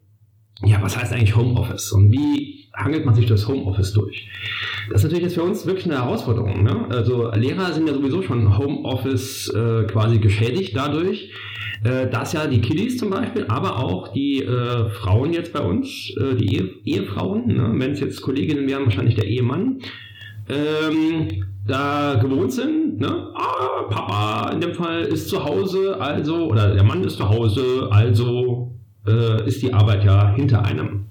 ja, was heißt eigentlich Homeoffice und wie hangelt man sich das Homeoffice durch? Das ist natürlich jetzt für uns wirklich eine Herausforderung. Ne? Also Lehrer sind ja sowieso schon Homeoffice äh, quasi geschädigt dadurch. Äh, dass ja die Kiddies zum Beispiel, aber auch die äh, Frauen jetzt bei uns, äh, die Ehe Ehefrauen, ne? wenn es jetzt Kolleginnen wären, wahrscheinlich der Ehemann, ähm, da gewohnt sind, ne? Ah, Papa in dem Fall ist zu Hause, also, oder der Mann ist zu Hause, also äh, ist die Arbeit ja hinter einem.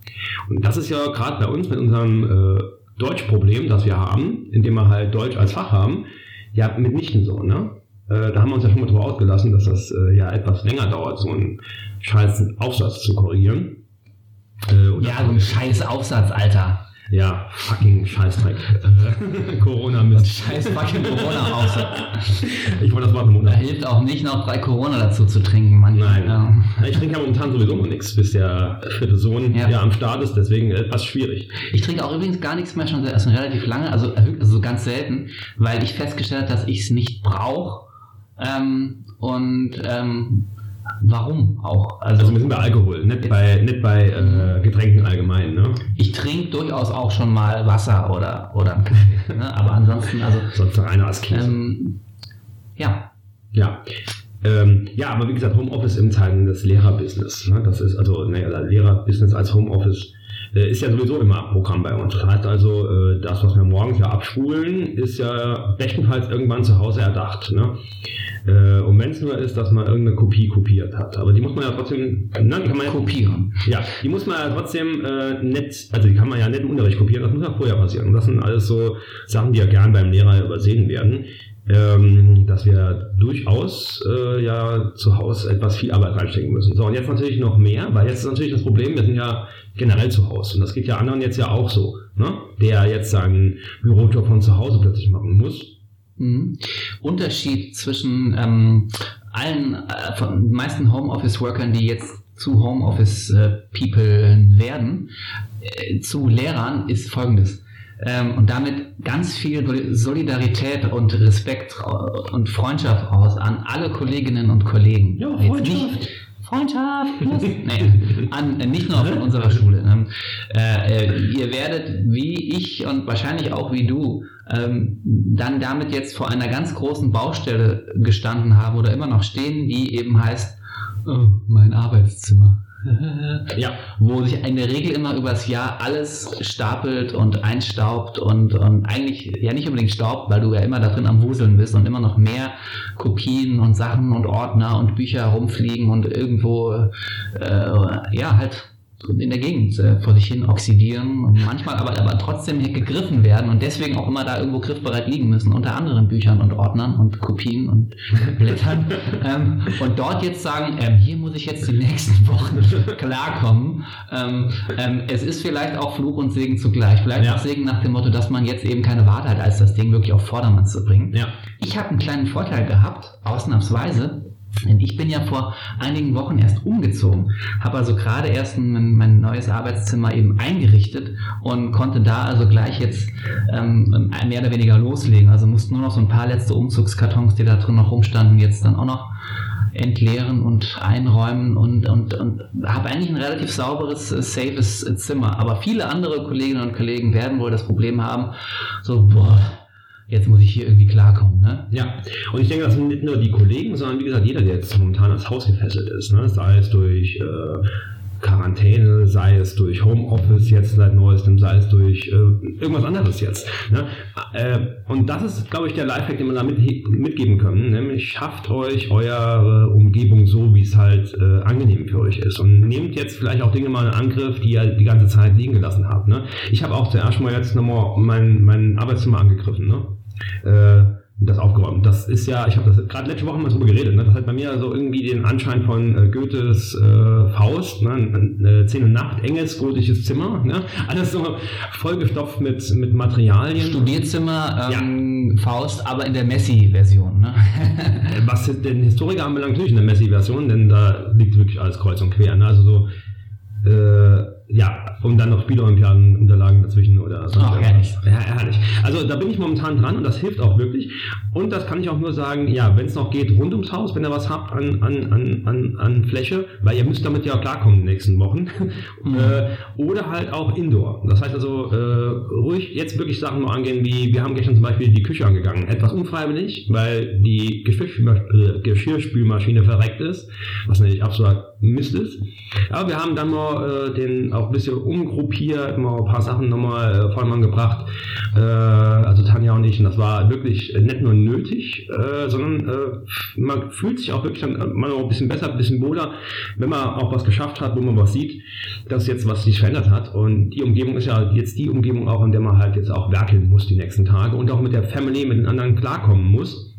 Und das ist ja gerade bei uns mit unserem äh, Deutschproblem, das wir haben, indem wir halt Deutsch als Fach haben, ja mitnichten so, ne? Äh, da haben wir uns ja schon mal drüber ausgelassen, dass das äh, ja etwas länger dauert, so einen scheiß Aufsatz zu korrigieren. Äh, ja, so ein scheiß Aufsatz, Alter. Ja, fucking Scheißdreck. Corona Mist. Scheiß fucking Corona Aufsatz. ich wollte das mal im Da hilft auch nicht noch drei Corona dazu zu trinken, Mann. Nein. Ja. Ich trinke ja momentan sowieso noch nichts, bis der vierte Sohn ja. ja am Start ist, deswegen etwas schwierig. Ich trinke auch übrigens gar nichts mehr schon, schon relativ lange, also, also ganz selten, weil ich festgestellt habe, dass ich es nicht brauche. Ähm, und ähm, Warum auch? Also, also wir sind bei Alkohol, nicht bei, nicht bei äh, Getränken allgemein. Ne? Ich trinke durchaus auch schon mal Wasser oder, oder Kaffee. ne? Aber ansonsten, also. Sonst reiner als Käse. Ähm, ja. Ja. Ähm, ja, aber wie gesagt, Homeoffice im Zeiten des Lehrerbusiness. Ne? Das ist also, naja, Lehrerbusiness als Homeoffice äh, ist ja sowieso immer Programm bei uns. Das heißt also, äh, das, was wir morgens ja abspulen, ist ja bestenfalls irgendwann zu Hause erdacht. Ne? Äh, und wenn es nur ist, dass man irgendeine Kopie kopiert hat. Aber die muss man ja trotzdem, ne, die kann man ja, kopieren. Ja, die muss man ja trotzdem äh, nicht, also die kann man ja nicht im Unterricht kopieren, das muss ja vorher passieren. Und das sind alles so Sachen, die ja gern beim Lehrer übersehen werden. Ähm, dass wir durchaus äh, ja zu Hause etwas viel Arbeit reinstecken müssen. So, und jetzt natürlich noch mehr, weil jetzt ist natürlich das Problem, wir sind ja generell zu Hause. Und das geht ja anderen jetzt ja auch so, ne? der jetzt seinen Bürojob von zu Hause plötzlich machen muss Mhm. Unterschied zwischen ähm, allen, äh, von meisten Homeoffice-Workern, die jetzt zu Homeoffice-People werden, äh, zu Lehrern, ist folgendes. Ähm, und damit ganz viel Solidarität und Respekt und Freundschaft raus an alle Kolleginnen und Kollegen. Ja, Freundschaft. Freundschaft plus. nee, an, äh, nicht nur von unserer Schule. Ne? Äh, äh, ihr werdet wie ich und wahrscheinlich auch wie du ähm, dann damit jetzt vor einer ganz großen Baustelle gestanden haben oder immer noch stehen, die eben heißt, oh, mein Arbeitszimmer. ja. Wo sich in der Regel immer übers Jahr alles stapelt und einstaubt und, und eigentlich ja nicht unbedingt staubt, weil du ja immer da drin am Wuseln bist und immer noch mehr Kopien und Sachen und Ordner und Bücher rumfliegen und irgendwo äh, ja halt in der Gegend äh, vor sich hin oxidieren und manchmal aber, aber trotzdem gegriffen werden und deswegen auch immer da irgendwo griffbereit liegen müssen, unter anderen Büchern und Ordnern und Kopien und Blättern. ähm, und dort jetzt sagen, ähm, hier muss ich jetzt die nächsten Wochen klarkommen. Ähm, ähm, es ist vielleicht auch Fluch und Segen zugleich. Vielleicht ja. auch Segen nach dem Motto, dass man jetzt eben keine Wahrheit hat, als das Ding wirklich auf Vordermann zu bringen. Ja. Ich habe einen kleinen Vorteil gehabt, ausnahmsweise denn ich bin ja vor einigen Wochen erst umgezogen, habe also gerade erst mein, mein, neues Arbeitszimmer eben eingerichtet und konnte da also gleich jetzt ähm, mehr oder weniger loslegen. Also musste nur noch so ein paar letzte Umzugskartons, die da drin noch rumstanden, jetzt dann auch noch entleeren und einräumen und, und, und habe eigentlich ein relativ sauberes, äh, safes Zimmer. Aber viele andere Kolleginnen und Kollegen werden wohl das Problem haben, so, boah, jetzt muss ich hier irgendwie klarkommen. Ne? Ja, und ich denke, das sind nicht nur die Kollegen, sondern wie gesagt, jeder, der jetzt momentan ans Haus gefesselt ist, ne? sei es durch äh, Quarantäne, sei es durch Homeoffice jetzt seit neuestem, sei es durch äh, irgendwas anderes jetzt. Ne? Äh, und das ist, glaube ich, der Lifehack, den wir da mit, mitgeben können, nämlich schafft euch eure Umgebung so, wie es halt äh, angenehm für euch ist. Und nehmt jetzt vielleicht auch Dinge mal in Angriff, die ihr die ganze Zeit liegen gelassen habt. Ne? Ich habe auch zuerst mal jetzt nochmal mein, mein Arbeitszimmer angegriffen. Ne? Äh, das aufgeräumt. Das ist ja, ich habe das gerade letzte Woche mal drüber geredet, ne? das hat bei mir so irgendwie den Anschein von äh, Goethes äh, Faust, ne? eine Zehn und Nacht, enges gotisches Zimmer, ne? alles so vollgestopft mit, mit Materialien. Studierzimmer, ähm, ja. Faust, aber in der Messi-Version. Ne? Was den Historiker anbelangt, natürlich in der Messi-Version, denn da liegt wirklich alles kreuz und quer. Ne? Also so äh, ja, und dann noch Spielolympiadenunterlagen dazwischen oder so. Oh, herrlich. Ja, herrlich. Also da bin ich momentan dran und das hilft auch wirklich. Und das kann ich auch nur sagen, ja, wenn es noch geht, rund ums Haus, wenn ihr was habt an, an, an, an, an Fläche, weil ihr müsst damit ja auch klarkommen in den nächsten Wochen. Mhm. äh, oder halt auch Indoor. Das heißt also, äh, ruhig jetzt wirklich Sachen nur angehen, wie wir haben gestern zum Beispiel die Küche angegangen. Etwas unfreiwillig, weil die Geschirrspülmaschine, Geschirrspülmaschine verreckt ist, was natürlich absolut Mist ist. Aber wir haben dann mal äh, den auch ein bisschen umgruppiert, mal ein paar Sachen nochmal äh, vor Mann gebracht. Äh, also Tanja und ich, und das war wirklich nicht nur nötig, äh, sondern äh, man fühlt sich auch wirklich dann mal noch ein bisschen besser, ein bisschen wohler, wenn man auch was geschafft hat, wo man was sieht, dass jetzt was sich verändert hat. Und die Umgebung ist ja jetzt die Umgebung auch, in der man halt jetzt auch werkeln muss die nächsten Tage und auch mit der Family, mit den anderen klarkommen muss.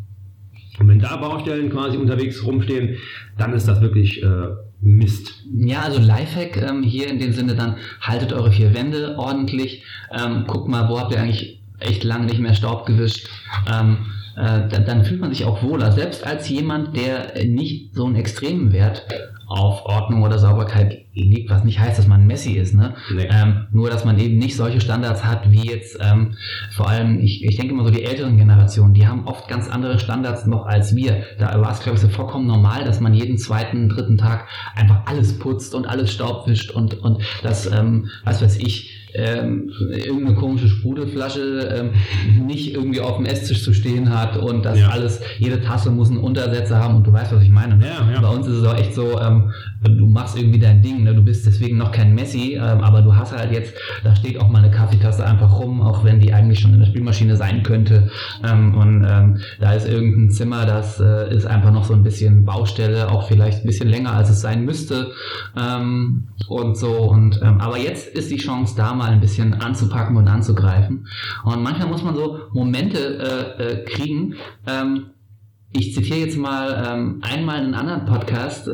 Und wenn da Baustellen quasi unterwegs rumstehen, dann ist das wirklich äh, Mist. Ja, also Lifehack ähm, hier in dem Sinne dann, haltet eure vier Wände ordentlich, ähm, guckt mal, wo habt ihr eigentlich echt lange nicht mehr Staub gewischt. Ähm, äh, dann, dann, fühlt man sich auch wohler. Selbst als jemand, der nicht so einen extremen Wert auf Ordnung oder Sauberkeit liegt, was nicht heißt, dass man Messi ist. Ne? Nee. Ähm, nur, dass man eben nicht solche Standards hat, wie jetzt ähm, vor allem, ich, ich denke immer so die älteren Generationen, die haben oft ganz andere Standards noch als wir. Da war es, glaube ich, so vollkommen normal, dass man jeden zweiten, dritten Tag einfach alles putzt und alles Staub wischt und, und das, ähm, was weiß ich, ähm, irgendeine komische Sprudelflasche ähm, nicht irgendwie auf dem Esstisch zu stehen hat und das ja. alles, jede Tasse muss einen Untersetzer haben und du weißt, was ich meine. Ne? Ja, ja. Bei uns ist es auch echt so, ähm, du machst irgendwie dein Ding, ne? du bist deswegen noch kein Messi, ähm, aber du hast halt jetzt, da steht auch mal eine Kaffeetasse einfach rum, auch wenn die eigentlich schon in der Spielmaschine sein könnte ähm, und ähm, da ist irgendein Zimmer, das äh, ist einfach noch so ein bisschen Baustelle, auch vielleicht ein bisschen länger, als es sein müsste und so und aber jetzt ist die Chance da mal ein bisschen anzupacken und anzugreifen. Und manchmal muss man so Momente äh, äh, kriegen. Ähm, ich zitiere jetzt mal ähm, einmal einen anderen Podcast.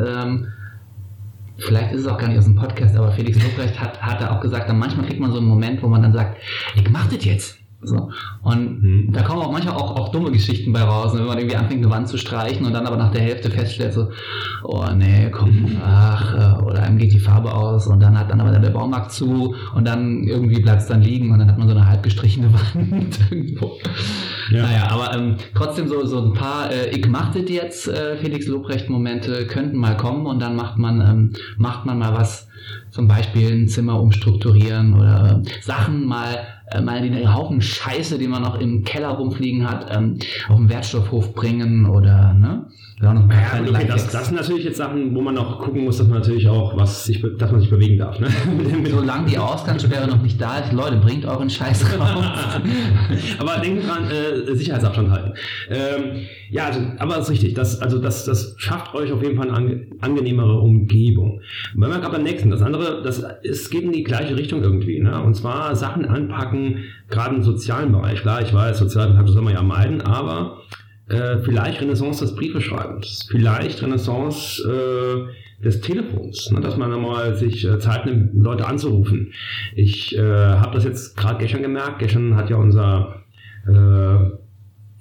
Vielleicht ist es auch gar nicht aus dem Podcast, aber Felix Lobrecht hat, hat da auch gesagt, dann manchmal kriegt man so einen Moment, wo man dann sagt, ich mach das jetzt. So. Und mhm. da kommen auch manchmal auch, auch dumme Geschichten bei raus, ne? wenn man irgendwie anfängt, eine Wand zu streichen und dann aber nach der Hälfte feststellt, so, oh nee, komm, ach, äh, oder einem geht die Farbe aus und dann hat dann aber der Baumarkt zu und dann irgendwie bleibt es dann liegen und dann hat man so eine halb gestrichene Wand irgendwo. Ja. Naja, aber ähm, trotzdem so, so ein paar äh, Ich mach das jetzt, äh, Felix Lobrecht-Momente könnten mal kommen und dann macht man, ähm, macht man mal was, zum Beispiel ein Zimmer umstrukturieren oder Sachen mal äh, mal den Haufen Scheiße, den man noch im Keller rumfliegen hat, ähm, auf den Wertstoffhof bringen oder ne? Ja, noch ja, okay, das, das, sind natürlich jetzt Sachen, wo man noch gucken muss, dass man natürlich auch was sich, dass man sich bewegen darf. Ne? Solange die Ausgangssperre noch nicht da ist, Leute, bringt euren Scheiß raus. aber denkt dran, äh, Sicherheitsabstand halten. Ähm, ja, also, aber das ist richtig. Das, also das, das schafft euch auf jeden Fall eine ange angenehmere Umgebung. Wenn wir gerade beim nächsten, das andere, das es geht in die gleiche Richtung irgendwie. Ne? Und zwar Sachen anpacken, gerade im sozialen Bereich. Klar, ich weiß, Sozialkontakt soll man ja meiden, aber äh, vielleicht Renaissance des Briefeschreibens, vielleicht Renaissance äh, des Telefons, ne, dass man mal sich äh, Zeit nimmt, Leute anzurufen. Ich äh, habe das jetzt gerade gestern gemerkt. Gestern hat ja unser äh,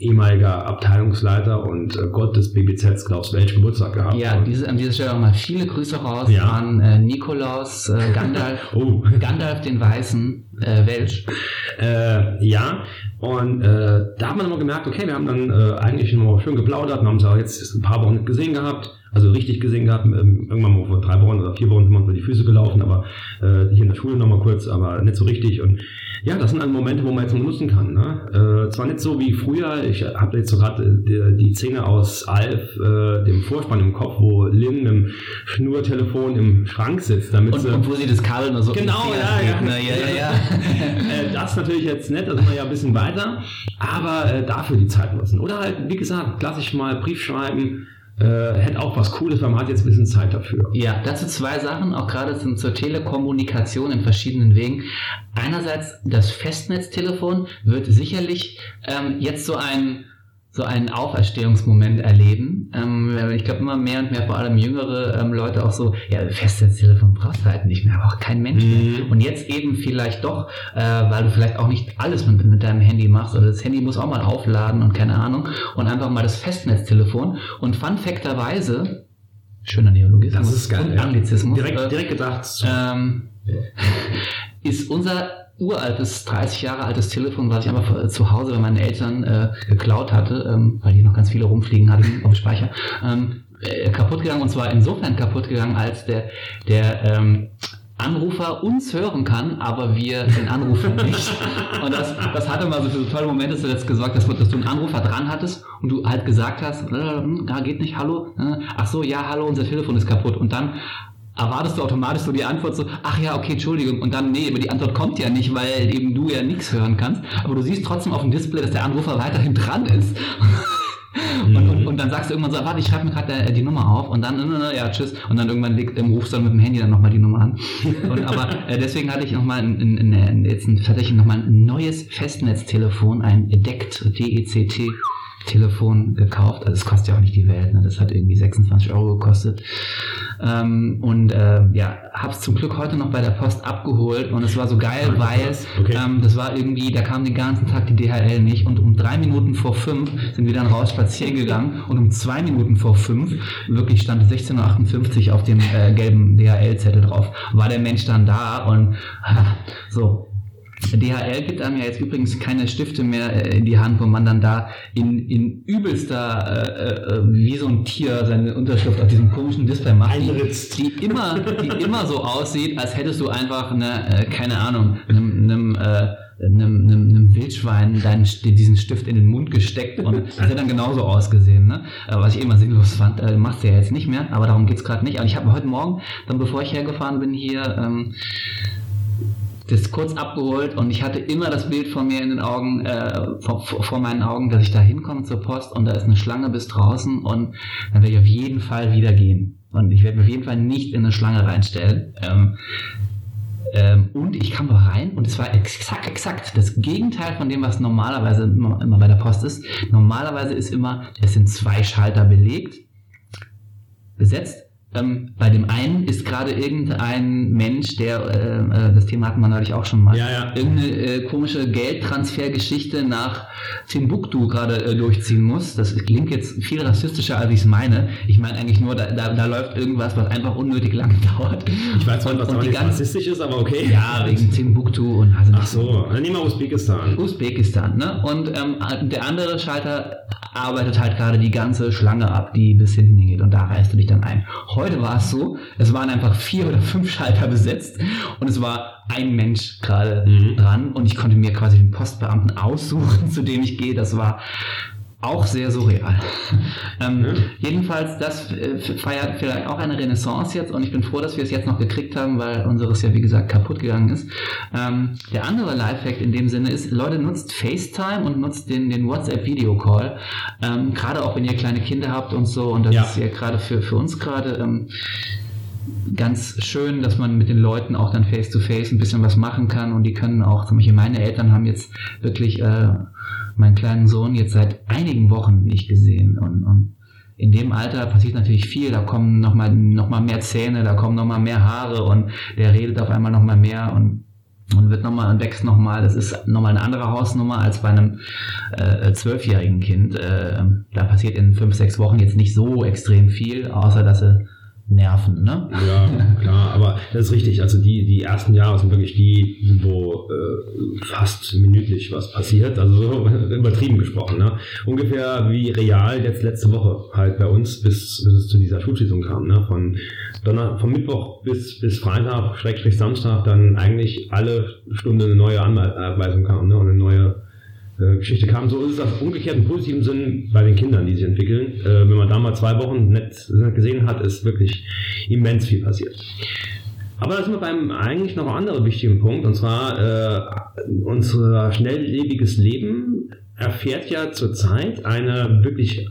ehemaliger Abteilungsleiter und äh, Gott des BBZs Klaus Welch Geburtstag gehabt. Ja, diese, an dieser Stelle auch mal viele Grüße raus ja. an äh, Nikolaus äh, Gandalf, oh. Gandalf den Weißen äh, Welch. Äh, ja, und da hat man immer gemerkt, okay, wir haben dann eigentlich noch schön geplaudert, wir haben es auch jetzt ein paar Wochen nicht gesehen gehabt, also richtig gesehen gehabt, ähm, irgendwann mal vor drei Wochen oder vier Wochen sind wir uns über die Füße gelaufen, aber hier in der Schule nochmal kurz, aber nicht so richtig und ja, das sind dann Momente, wo man jetzt nutzen kann. Ne? Äh, zwar nicht so wie früher, ich habe jetzt so gerade die, die Szene aus Alf, äh, dem Vorspann im Kopf, wo Lynn im Schnurtelefon im Schrank sitzt. Damit und, sie, und wo sie das Kabel nur so Genau, ja, ja. Na, ja, ja, ja. äh, das natürlich jetzt nett, da sind wir ja ein bisschen weiter, aber äh, dafür die Zeit nutzen. Oder halt, wie gesagt, klassisch mal Brief schreiben, äh, hätte auch was Cooles, weil man hat jetzt ein bisschen Zeit dafür. Ja, dazu zwei Sachen, auch gerade zum, zur Telekommunikation in verschiedenen Wegen. Einerseits das Festnetztelefon wird sicherlich ähm, jetzt so ein so einen Auferstehungsmoment erleben. Ähm, ich glaube immer mehr und mehr, vor allem jüngere ähm, Leute auch so, ja, Festnetztelefon brauchst du halt nicht mehr, aber auch kein Mensch mehr. Mhm. Und jetzt eben vielleicht doch, äh, weil du vielleicht auch nicht alles mit, mit deinem Handy machst oder das Handy muss auch mal aufladen und keine Ahnung und einfach mal das Festnetztelefon. Und fun facterweise, schöner Neologismus das ist geil, und Anglizismus. Direkt, äh, direkt gedacht. Ähm, ist unser uraltes, 30 Jahre altes Telefon, was ich einfach zu Hause bei meinen Eltern äh, geklaut hatte, ähm, weil die noch ganz viele rumfliegen hatten auf Speicher, ähm, äh, kaputt gegangen. Und zwar insofern kaputt gegangen, als der, der ähm, Anrufer uns hören kann, aber wir den Anrufer nicht. Und das, das hatte mal so für so tolle Momente, dass du jetzt gesorgt hast, dass du einen Anrufer dran hattest und du halt gesagt hast, äh, hm, geht nicht, hallo, äh, ach so, ja, hallo, unser Telefon ist kaputt. Und dann erwartest du automatisch so die Antwort so, ach ja, okay, Entschuldigung, und dann, nee, aber die Antwort kommt ja nicht, weil eben du ja nichts hören kannst, aber du siehst trotzdem auf dem Display, dass der Anrufer weiterhin dran ist. Und, und, mhm. und, dann sagst du irgendwann so, warte, ich schreibe mir gerade äh, die Nummer auf und dann, ja, tschüss. Und dann irgendwann leg, ähm, rufst du dann mit dem Handy dann nochmal die Nummer an. Und, aber äh, deswegen hatte ich nochmal jetzt ein, tatsächlich nochmal ein neues Festnetztelefon, ein DECT, D-E-C-T. Telefon gekauft. Also es kostet ja auch nicht die Welt, ne? das hat irgendwie 26 Euro gekostet. Ähm, und äh, ja, hab's zum Glück heute noch bei der Post abgeholt und es war so geil, weil okay. ähm, das war irgendwie, da kam den ganzen Tag die DHL nicht und um drei Minuten vor fünf sind wir dann raus spazieren gegangen und um zwei Minuten vor fünf, wirklich stand 16.58 Uhr auf dem äh, gelben DHL-Zettel drauf, war der Mensch dann da und so, DHL gibt einem ja jetzt übrigens keine Stifte mehr äh, in die Hand, wo man dann da in, in übelster, äh, äh, wie so ein Tier seine Unterschrift auf diesem komischen Display macht, die, die, immer, die immer so aussieht, als hättest du einfach eine, äh, keine Ahnung, einem, einem äh, einem, einem, einem Wildschwein deinen, diesen Stift in den Mund gesteckt und das hat dann genauso ausgesehen. Ne? Was ich immer sinnlos fand, äh, machst du ja jetzt nicht mehr, aber darum geht's gerade nicht. Aber ich habe heute Morgen, dann bevor ich hergefahren bin hier, ähm, das kurz abgeholt und ich hatte immer das Bild vor mir in den Augen, äh, vor, vor, meinen Augen, dass ich da hinkomme zur Post und da ist eine Schlange bis draußen und dann werde ich auf jeden Fall wieder gehen. Und ich werde mich auf jeden Fall nicht in eine Schlange reinstellen. Ähm, ähm, und ich kam da rein und es war exakt, exakt das Gegenteil von dem, was normalerweise immer bei der Post ist. Normalerweise ist immer, es sind zwei Schalter belegt, besetzt ähm, bei dem einen ist gerade irgendein Mensch, der, äh, äh, das Thema hatten wir neulich auch schon mal, ja, ja. irgendeine äh, komische Geldtransfergeschichte nach Timbuktu gerade äh, durchziehen muss. Das klingt jetzt viel rassistischer, als ich es meine. Ich meine eigentlich nur, da, da, da, läuft irgendwas, was einfach unnötig lang dauert. Ich weiß zwar, was und nicht rassistisch ist, aber okay. Ja, wegen Timbuktu und also Ach so, dann nehmen wir Usbekistan. Usbekistan, ne? Und ähm, der andere Schalter arbeitet halt gerade die ganze Schlange ab, die bis hinten hingeht und da reißt du dich dann ein. Heute war es so, es waren einfach vier oder fünf Schalter besetzt und es war ein Mensch gerade mhm. dran und ich konnte mir quasi den Postbeamten aussuchen, zu dem ich gehe. Das war auch sehr surreal. ähm, ja. Jedenfalls, das äh, feiert vielleicht auch eine Renaissance jetzt und ich bin froh, dass wir es jetzt noch gekriegt haben, weil unseres ja wie gesagt kaputt gegangen ist. Ähm, der andere Lifehack in dem Sinne ist, Leute nutzt FaceTime und nutzt den, den WhatsApp Video Call. Ähm, gerade auch wenn ihr kleine Kinder habt und so und das ja. ist ja gerade für, für uns gerade ähm, ganz schön, dass man mit den Leuten auch dann face to face ein bisschen was machen kann und die können auch, zum Beispiel meine Eltern haben jetzt wirklich äh, meinen kleinen Sohn jetzt seit einigen Wochen nicht gesehen. Und, und in dem Alter passiert natürlich viel. Da kommen nochmal noch mal mehr Zähne, da kommen nochmal mehr Haare und der redet auf einmal nochmal mehr und und wird nochmal und wächst nochmal. Das ist nochmal eine andere Hausnummer als bei einem äh, zwölfjährigen Kind. Äh, da passiert in fünf, sechs Wochen jetzt nicht so extrem viel, außer dass sie nerven, ne? Ja, klar, aber das ist richtig. Also die, die ersten Jahre sind wirklich die, wo äh, fast minütlich was passiert. Also so übertrieben gesprochen, ne? Ungefähr wie real jetzt letzte Woche halt bei uns, bis, bis es zu dieser Schulschließung kam, ne? Von, Donner, von Mittwoch bis, bis Freitag, Schrägstrich Samstag, dann eigentlich alle Stunde eine neue Anweisung kam, ne? Und eine neue Geschichte kam. So ist das umgekehrt im positiven Sinn bei den Kindern, die sich entwickeln. Äh, wenn man da mal zwei Wochen nett gesehen hat, ist wirklich immens viel passiert. Aber da sind wir beim eigentlich noch anderen wichtigen Punkt, und zwar äh, unser schnelllebiges Leben erfährt ja zurzeit eine wirklich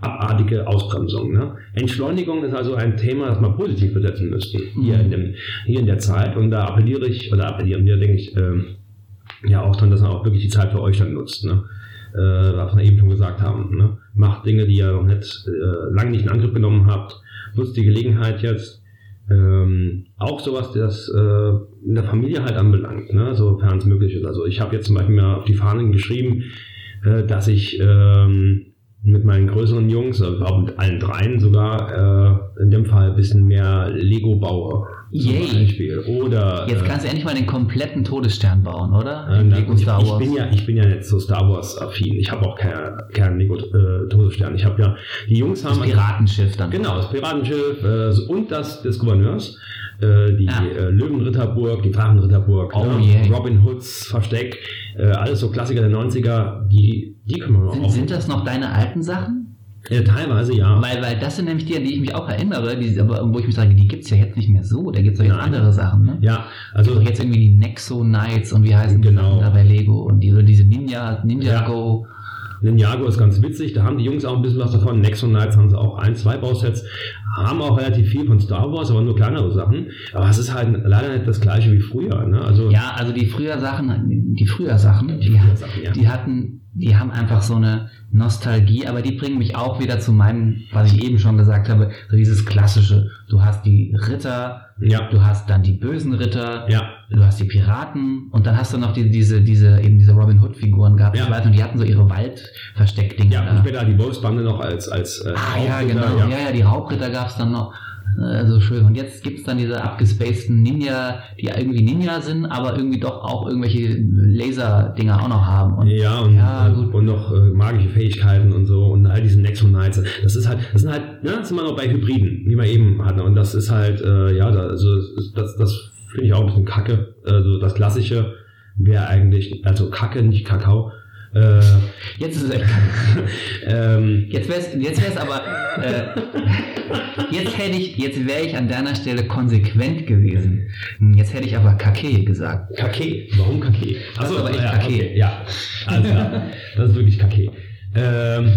abartige Ausbremsung. Ne? Entschleunigung ist also ein Thema, das man positiv besetzen müsste hier, mhm. in, dem, hier in der Zeit. Und da appelliere ich, oder appellieren wir, denke ich, äh, ja auch dann, dass man auch wirklich die Zeit für euch dann nutzt. Ne? Äh, was wir eben schon gesagt haben. Ne? Macht Dinge, die ihr noch nicht äh, lange nicht in Angriff genommen habt. Nutzt die Gelegenheit jetzt. Ähm, auch sowas, das äh, in der Familie halt anbelangt, ne? sofern es möglich ist. Also ich habe jetzt zum Beispiel mal auf die Fahnen geschrieben, äh, dass ich ähm, mit meinen größeren Jungs, also mit allen dreien sogar, äh, in dem Fall ein bisschen mehr Lego baue. Yay. Oder, Jetzt kannst du endlich mal den kompletten Todesstern bauen, oder? Äh, Lego ich, Star Wars. Ich bin, ja, ich bin ja nicht so Star Wars affin. Ich habe auch keinen kein Lego äh, Todesstern. Ich habe ja, die Jungs haben. Das Piratenschiff dann. Genau, das Piratenschiff äh, und das des Gouverneurs. Äh, die ja. Äh, Löwenritterburg, die Drachenritterburg, oh, ne? Robin Hoods Versteck, äh, alles so Klassiker der 90er, die, die können wir sind, auch. Sind das noch deine alten Sachen? Ja, teilweise ja. Weil, weil das sind nämlich die, an die ich mich auch erinnere, die, aber wo ich mich sage, die gibt es ja jetzt nicht mehr so. Da gibt es ja jetzt Nein. andere Sachen. Ne? Ja, Also jetzt irgendwie die Nexo Knights und wie heißen die Genau. Sachen da bei Lego und die, diese Ninja, Ninja Ja. Go. Ninjago ist ganz witzig, da haben die Jungs auch ein bisschen was davon. Nexon Knights haben sie auch ein, zwei Bausets, haben auch relativ viel von Star Wars, aber nur kleinere Sachen. Aber es ist halt leider nicht das gleiche wie früher. Ne? Also Ja, also die früher Sachen, die früher Sachen, die, früher Sachen, ja. die hatten, die haben einfach so eine Nostalgie, aber die bringen mich auch wieder zu meinem, was ich eben schon gesagt habe, so dieses klassische. Du hast die Ritter, ja, du hast dann die bösen Ritter, ja, du hast die Piraten und dann hast du noch die, diese, diese, eben diese Robin Hood Figuren gehabt Ja. und so weiter und die hatten so ihre Waldversteckdinger. ja. Und später die Wolfsbande noch als als äh, Ah ja, Raubritter, genau. Ja, ja, die Raubritter gab es dann noch. Äh, so schön. Und jetzt gibt es dann diese abgespaceden Ninja, die irgendwie Ninja sind, aber irgendwie doch auch irgendwelche Laser-Dinger auch noch haben. Und Ja, und, Ja, gut. und noch äh, magische Fähigkeiten und so und all diesen Nexon Knights. Das ist halt, das sind halt, ne, das sind wir noch bei Hybriden, wie wir eben hatten. Und das ist halt, äh, ja, da, also das, das finde ich auch ein bisschen kacke. Also das Klassische wäre eigentlich, also Kacke, nicht Kakao. Äh, jetzt ist es echt ähm, Jetzt wäre es jetzt wär's aber. Äh, jetzt hätte ich, jetzt wäre ich an deiner Stelle konsequent gewesen. Hm, Jetzt hätte ich aber Kake gesagt. Kake. Warum Kake? Das ist aber echt ja, Kake. okay, Ja, alles klar. das ist wirklich Kake. Ähm,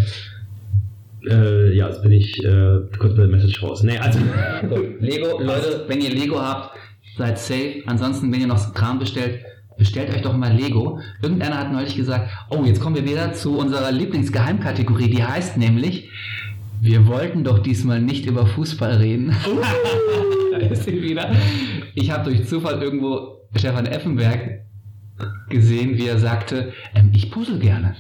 äh, ja, jetzt bin ich äh, kurz bei der Message raus. Nee, also. Lego, Leute, wenn ihr Lego habt, seid safe. Ansonsten, wenn ihr noch Kram bestellt, bestellt euch doch mal Lego. Irgendeiner hat neulich gesagt, oh, jetzt kommen wir wieder zu unserer Lieblingsgeheimkategorie, die heißt nämlich, wir wollten doch diesmal nicht über Fußball reden. da ist sie wieder. Ich habe durch Zufall irgendwo Stefan Effenberg gesehen, wie er sagte, ähm, ich puzzle gerne.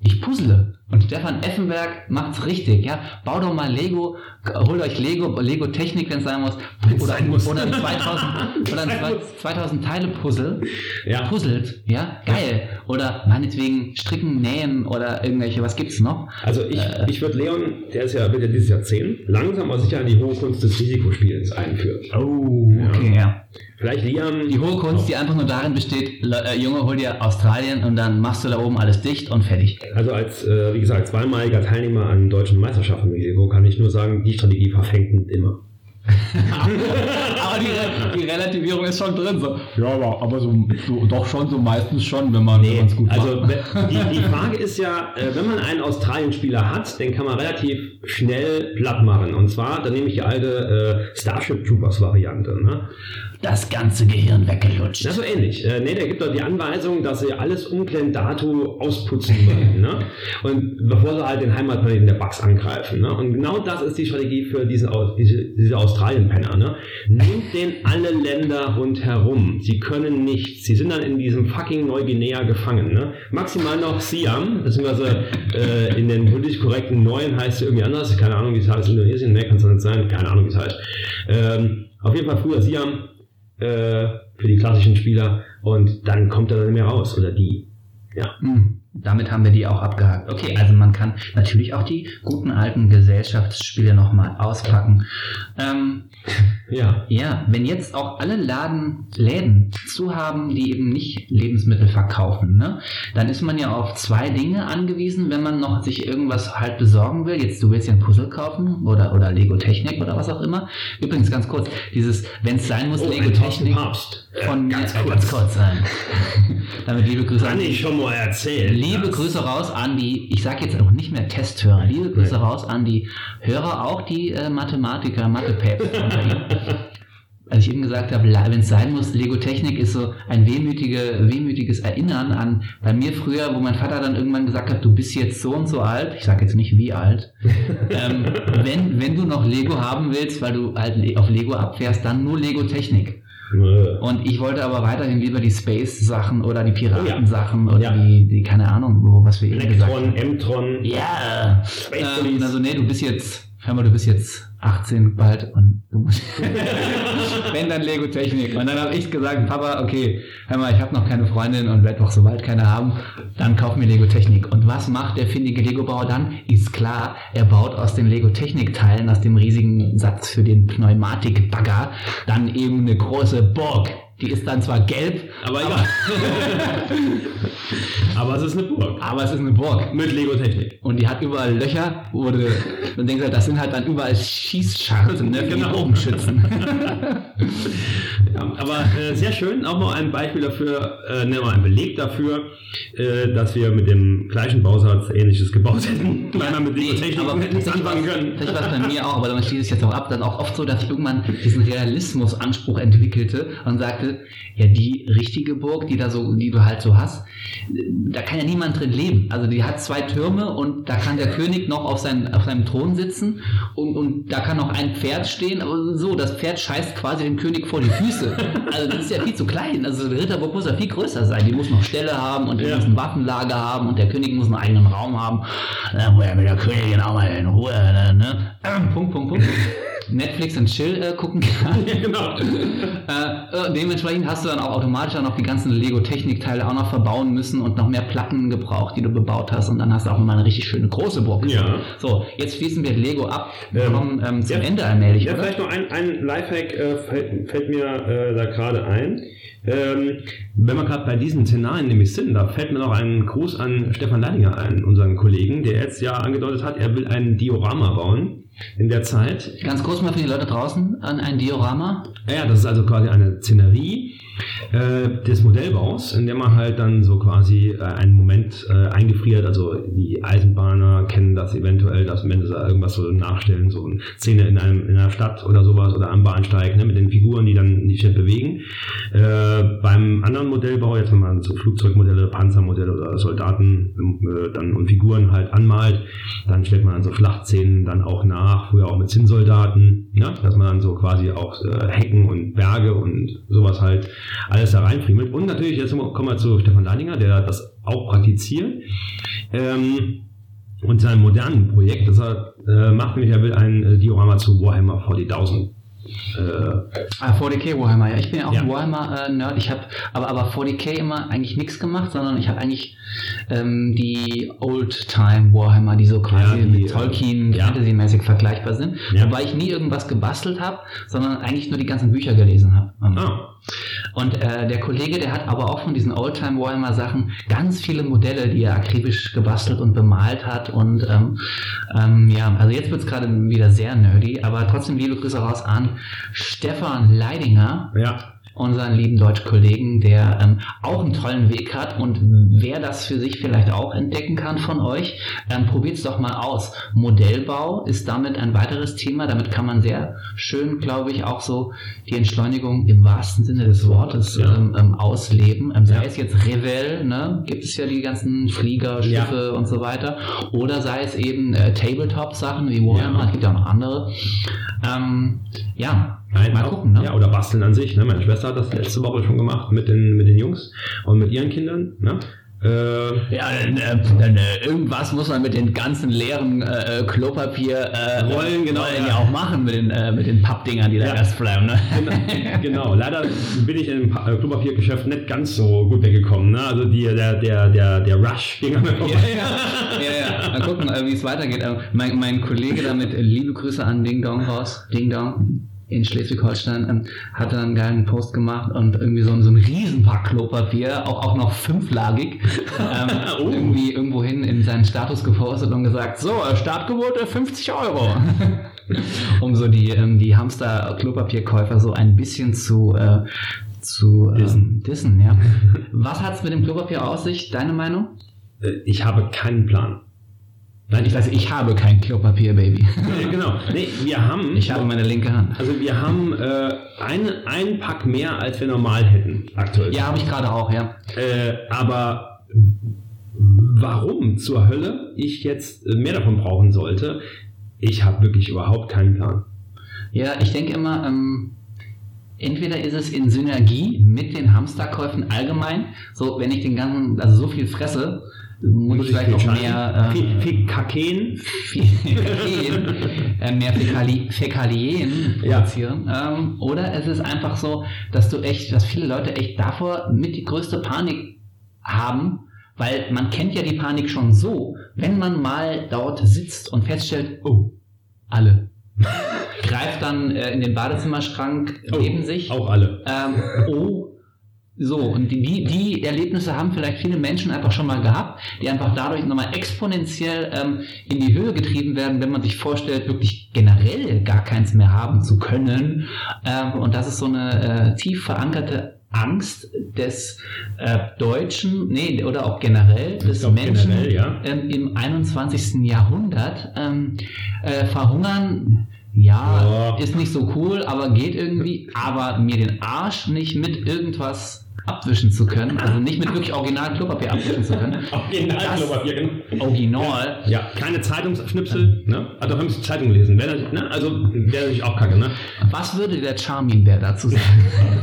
Ich puzzle. Und Stefan Effenberg macht's richtig, ja. Bau doch mal Lego, holt euch Lego, Lego Technik, wenn es sein muss. Oder, sein muss. oder ein 2000, oder ein zwei- 2000 Teile Puzzle. Ja. Puzzelt, ja. Geil. Oder meinetwegen stricken, nähen oder irgendwelche, was gibt's noch? Also ich, Äh. ich würde Leon, der ist ja, wird ja dieses Jahr 10, langsam aber sicher in die hohe Kunst des Risikospiels einführen. Oh, okay, ja. Vielleicht Liam. Die hohe Kunst, die einfach nur darin besteht, äh, Junge, hol dir Australien und dann machst du da oben alles dicht und fertig. Also als, äh, wie gesagt, zweimaliger Teilnehmer an deutschen Meisterschaften im Risiko kann ich nur sagen, die Strategie verfängt immer. Aber die, die Relativierung ist schon drin. So. Ja, aber, aber so, so, doch schon so meistens schon, wenn man es gut also macht. wenn- die, die Frage ist ja, äh, wenn man einen Australien-Spieler hat, den kann man relativ schnell platt machen. Und zwar, dann nehme ich die alte äh, Starship Troopers-Variante. Ne? Das ganze Gehirn weggelutscht. Ja, so ähnlich. Äh, nee, der gibt doch die Anweisung, dass sie alles umklendatu ausputzen wollen. ne? Und bevor sie halt den Heimatplaneten der Bugs angreifen. Ne? Und genau das ist die Strategie für diesen, diese, diese Australien-Penner. Ne? Nehmt den alle Länder rundherum. Sie können nichts. Sie sind dann in diesem fucking Neuguinea gefangen. Ne? Maximal noch Siam, beziehungsweise äh, in den politisch korrekten Neuen heißt es irgendwie anders. Keine Ahnung, wie es heißt. Indonesien, ne, kann es nicht sein. Keine Ahnung, wie es heißt. Ähm, auf jeden Fall früher Siam äh, für die klassischen Spieler und dann kommt er dann mehr raus oder die. Ja. Hm, damit haben wir die auch abgehakt. Okay, also man kann natürlich auch die guten alten Gesellschaftsspiele nochmal auspacken. Ähm, Ja. ja, wenn jetzt auch alle Laden, Läden zu haben, die eben nicht Lebensmittel verkaufen, ne, dann ist man ja auf zwei Dinge angewiesen, wenn man noch sich irgendwas halt besorgen will. Jetzt, du willst ja ein Puzzle kaufen oder, oder Lego Technik oder was auch immer. Übrigens ganz kurz, dieses, wenn es sein muss, Oh, Lego Technik Papst. Äh, von ganz mir, äh, kurz. ganz kurz sein. Damit liebe Grüße Kann an ich schon mal erzählen. Liebe Grüße raus an die, ich sage jetzt auch nicht mehr Testhörer, liebe Grüße raus an die Hörer, auch die äh, Mathematiker, Mathe-Päpste. Als ich eben gesagt habe, wenn es sein muss, Lego Technik ist so ein wehmütige, wehmütiges Erinnern an bei mir früher, wo mein Vater dann irgendwann gesagt hat, du bist jetzt so und so alt, ich sage jetzt nicht wie alt, ähm, wenn, wenn du noch Lego haben willst, weil du halt auf Lego abfährst, dann nur Lego Technik. Äh, Und ich wollte aber weiterhin lieber die Space-Sachen oder die Piraten-Sachen oder Ja. die, die, keine Ahnung, wo, was wir eben gesagt haben. Elektron, M-Tron. Ja. Space Ähm, also nee, du bist jetzt, hör mal, du bist jetzt 18 bald und du musst. Wenn dann Lego Technik. Und dann habe ich gesagt, Papa, okay, hör mal, ich habe noch keine Freundin und werde doch so bald keine haben. Dann kauf mir Lego Technik. Und was macht der findige Lego-Bauer dann? Ist klar, er baut aus den Lego Technik-Teilen, aus dem riesigen Satz für den Pneumatik-Bagger, dann eben eine große Burg. Die ist dann zwar gelb, Aber egal. Aber es ist eine Burg. aber es ist eine Burg. Mit Lego-Technik. Und die hat überall Löcher, wo du, man denkt halt, das sind halt dann überall Schießscharten, ne, für die Genau. Bogenschützen. Ja, aber äh, sehr schön, auch mal ein Beispiel dafür, äh, ne, mal ein Beleg dafür, äh, dass wir mit dem gleichen Bausatz ähnliches gebaut hätten, weil wir mit Lego-Technik aber hätten nichts anfangen können. tatsächlich war es bei mir auch, aber dann schließe ich jetzt auch ab, dann auch oft so, dass ich irgendwann diesen Realismusanspruch entwickelte und sagte, ja, die richtige Burg, die da so, die du halt so hast, da kann ja niemand drin leben. Also die hat zwei Türme und da kann der König noch auf, sein, auf seinem Thron sitzen und, und da kann noch ein Pferd stehen, aber so, das Pferd scheißt quasi dem König vor die Füße. Also das ist ja viel zu klein. Also die Ritterburg muss ja viel größer sein. Die muss noch Ställe haben und die Ja. muss ein Waffenlager haben und der König muss einen eigenen Raum haben. Da wo er mit der Königin auch mal in Ruhe, ne? Punkt, Punkt, Punkt. Netflix und Chill äh, gucken kann. Ja, genau. Äh, äh, dementsprechend hast du dann auch automatisch dann noch die ganzen Lego-Technikteile auch noch verbauen müssen und noch mehr Platten gebraucht, die du bebaut hast. Und dann hast du auch mal eine richtig schöne große Burg. Ja. So, jetzt schließen wir Lego ab. Wir Ähm, kommen ähm, zum ja. Ende allmählich, Ja, oder? vielleicht noch ein, ein Lifehack äh, fällt, fällt mir äh, da gerade ein. Ähm, wenn wir gerade bei diesen Szenarien nämlich sind, da fällt mir noch ein Gruß an Stefan Leidinger ein, unseren Kollegen, der jetzt ja angedeutet hat, er will ein Diorama bauen in der Zeit. Ganz kurz mal für die Leute draußen an ein Diorama. Ja, das ist also quasi eine Szenerie äh, des Modellbaus, in der man halt dann so quasi äh, einen Moment äh, eingefriert. Also die Eisenbahner kennen das eventuell, dass wenn sie da irgendwas so nachstellen, so eine Szene in, einem, in einer Stadt oder sowas oder am Bahnsteig ne, mit den Figuren, die dann die Stadt bewegen. Äh, beim anderen Modellbau, jetzt wenn man so Flugzeugmodelle, Panzermodelle oder Soldaten dann und Figuren halt anmalt, dann stellt man dann so Schlachtszenen dann auch nach, früher auch mit Zinnsoldaten, ne? dass man dann so quasi auch Hecken und Berge und sowas halt alles da reinfriemelt. Und natürlich, jetzt kommen wir zu Stefan Leininger, der das auch praktiziert. Ähm, und sein modernen Projekt, das er äh, macht, nämlich er will ein äh, Diorama zu Warhammer 40.000. Äh, Ah, 40k Warhammer, ja. Ich bin ja auch Ja. ein Warhammer-Nerd. ich habe aber, aber 40k immer eigentlich nichts gemacht, sondern ich habe eigentlich ähm, die Old-Time Warhammer, die so quasi Ja, die, mit Tolkien äh, ja. Fantasy-mäßig vergleichbar sind. Wobei ich nie irgendwas gebastelt habe, sondern eigentlich nur die ganzen Bücher gelesen habe. Ah, Und äh, der Kollege, der hat aber auch von diesen Oldtime Warhammer Sachen ganz viele Modelle, die er akribisch gebastelt und bemalt hat. Und ähm, ähm, ja, also jetzt wird es gerade wieder sehr nerdy, aber trotzdem liebe Grüße raus an Stefan Leidinger, ja. Unseren lieben Deutschkollegen, der ähm, auch einen tollen Weg hat und wer das für sich vielleicht auch entdecken kann von euch, ähm, probiert es doch mal aus. Modellbau ist damit ein weiteres Thema, damit kann man sehr schön, glaube ich, auch so die Entschleunigung im wahrsten Sinne des Wortes Ja. ähm, ähm, ausleben. Ähm, sei Ja. es jetzt Revell, ne, gibt es ja die ganzen Flieger, Schiffe und so weiter, oder sei es eben äh, Tabletop-Sachen wie Warhammer, Ja. es gibt ja auch noch andere. Ähm, ja, Nein, mal auch- gucken, ne? Ja, oder basteln an sich. Ne? Meine Schwester hat das letzte Woche schon gemacht mit den, mit den Jungs und mit ihren Kindern. Ne? Äh, Ja, dann, äh, dann äh, irgendwas muss man mit den ganzen leeren äh, äh, Klopapier äh, genau, Rollen ja. ja auch machen mit den, mit den Pappdingern, die da Ja. erst bleiben. Ne? Genau, genau. Leider bin ich im Pa- Klopapiergeschäft nicht ganz so gut weggekommen. Ne? Also die, der, der, der, der Rush ging an mir vorbei. ja, ja. Mal gucken, wie es weitergeht. Mein, mein Kollege damit, liebe Grüße an Ding Dong raus. Ding Dong in Schleswig-Holstein ähm, hat dann einen geilen Post gemacht und irgendwie so, ein- so ein Riesenpack Klopapier, auch, auch noch fünflagig, ähm, Oh. irgendwie irgendwo hin in seinen Status gepostet und gesagt, so, äh, Startgebot äh, 50 Euro. um so die, ähm, die Hamster-Klopapierkäufer so ein bisschen zu, äh, zu ähm, Dissen. dissen. Ja. Was hat es mit dem Klopapier aus sich, deine Meinung? Äh, Ich habe keinen Plan. Nein, Ich, also ich habe kein Klopapier, Baby. Genau. Nee, wir haben. Ich habe meine linke Hand. Also wir haben äh, eine, einen Pack mehr, als wir normal hätten, aktuell. Ja, habe ich gerade auch, ja. Äh, aber warum zur Hölle ich jetzt mehr davon brauchen sollte, ich habe wirklich überhaupt keinen Plan. Ja, ich denke immer, ähm, entweder ist es in Synergie mit den Hamsterkäufen allgemein, so wenn ich den ganzen, also so viel fresse, muss, ich vielleicht schneiden. mehr, viel, äh, äh, mehr Fäkali Fäkalien Ja. produzieren. Ähm, oder es ist einfach so, dass du echt, dass viele Leute echt davor mit die größte Panik haben, weil man kennt ja die Panik schon so, wenn man mal dort sitzt und feststellt, oh, alle. Greift dann äh, in den Badezimmerschrank Oh, neben sich. Auch alle. Ähm, oh, So, und die, die, die Erlebnisse haben vielleicht viele Menschen einfach schon mal gehabt, die einfach dadurch nochmal exponentiell ähm, in die Höhe getrieben werden, wenn man sich vorstellt, wirklich generell gar keins mehr haben zu können. Ähm, und das ist so eine äh, tief verankerte Angst des äh, Deutschen, nee, oder auch generell des glaub, Menschen generell, ja. ähm, im 21. Jahrhundert ähm, äh, verhungern. Ja, Ja. ist nicht so cool, aber geht irgendwie. Aber mir den Arsch nicht mit irgendwas abwischen zu können, also nicht mit wirklich Original Klopapier abwischen zu können. Original, Klopapier, genau. Original. Ja, keine Zeitungsschnipsel, ne? Also haben Sie Zeitung gelesen, wäre natürlich, ne? Also wäre natürlich auch kacke, ne? Was würde der Charmin-Bär dazu sagen?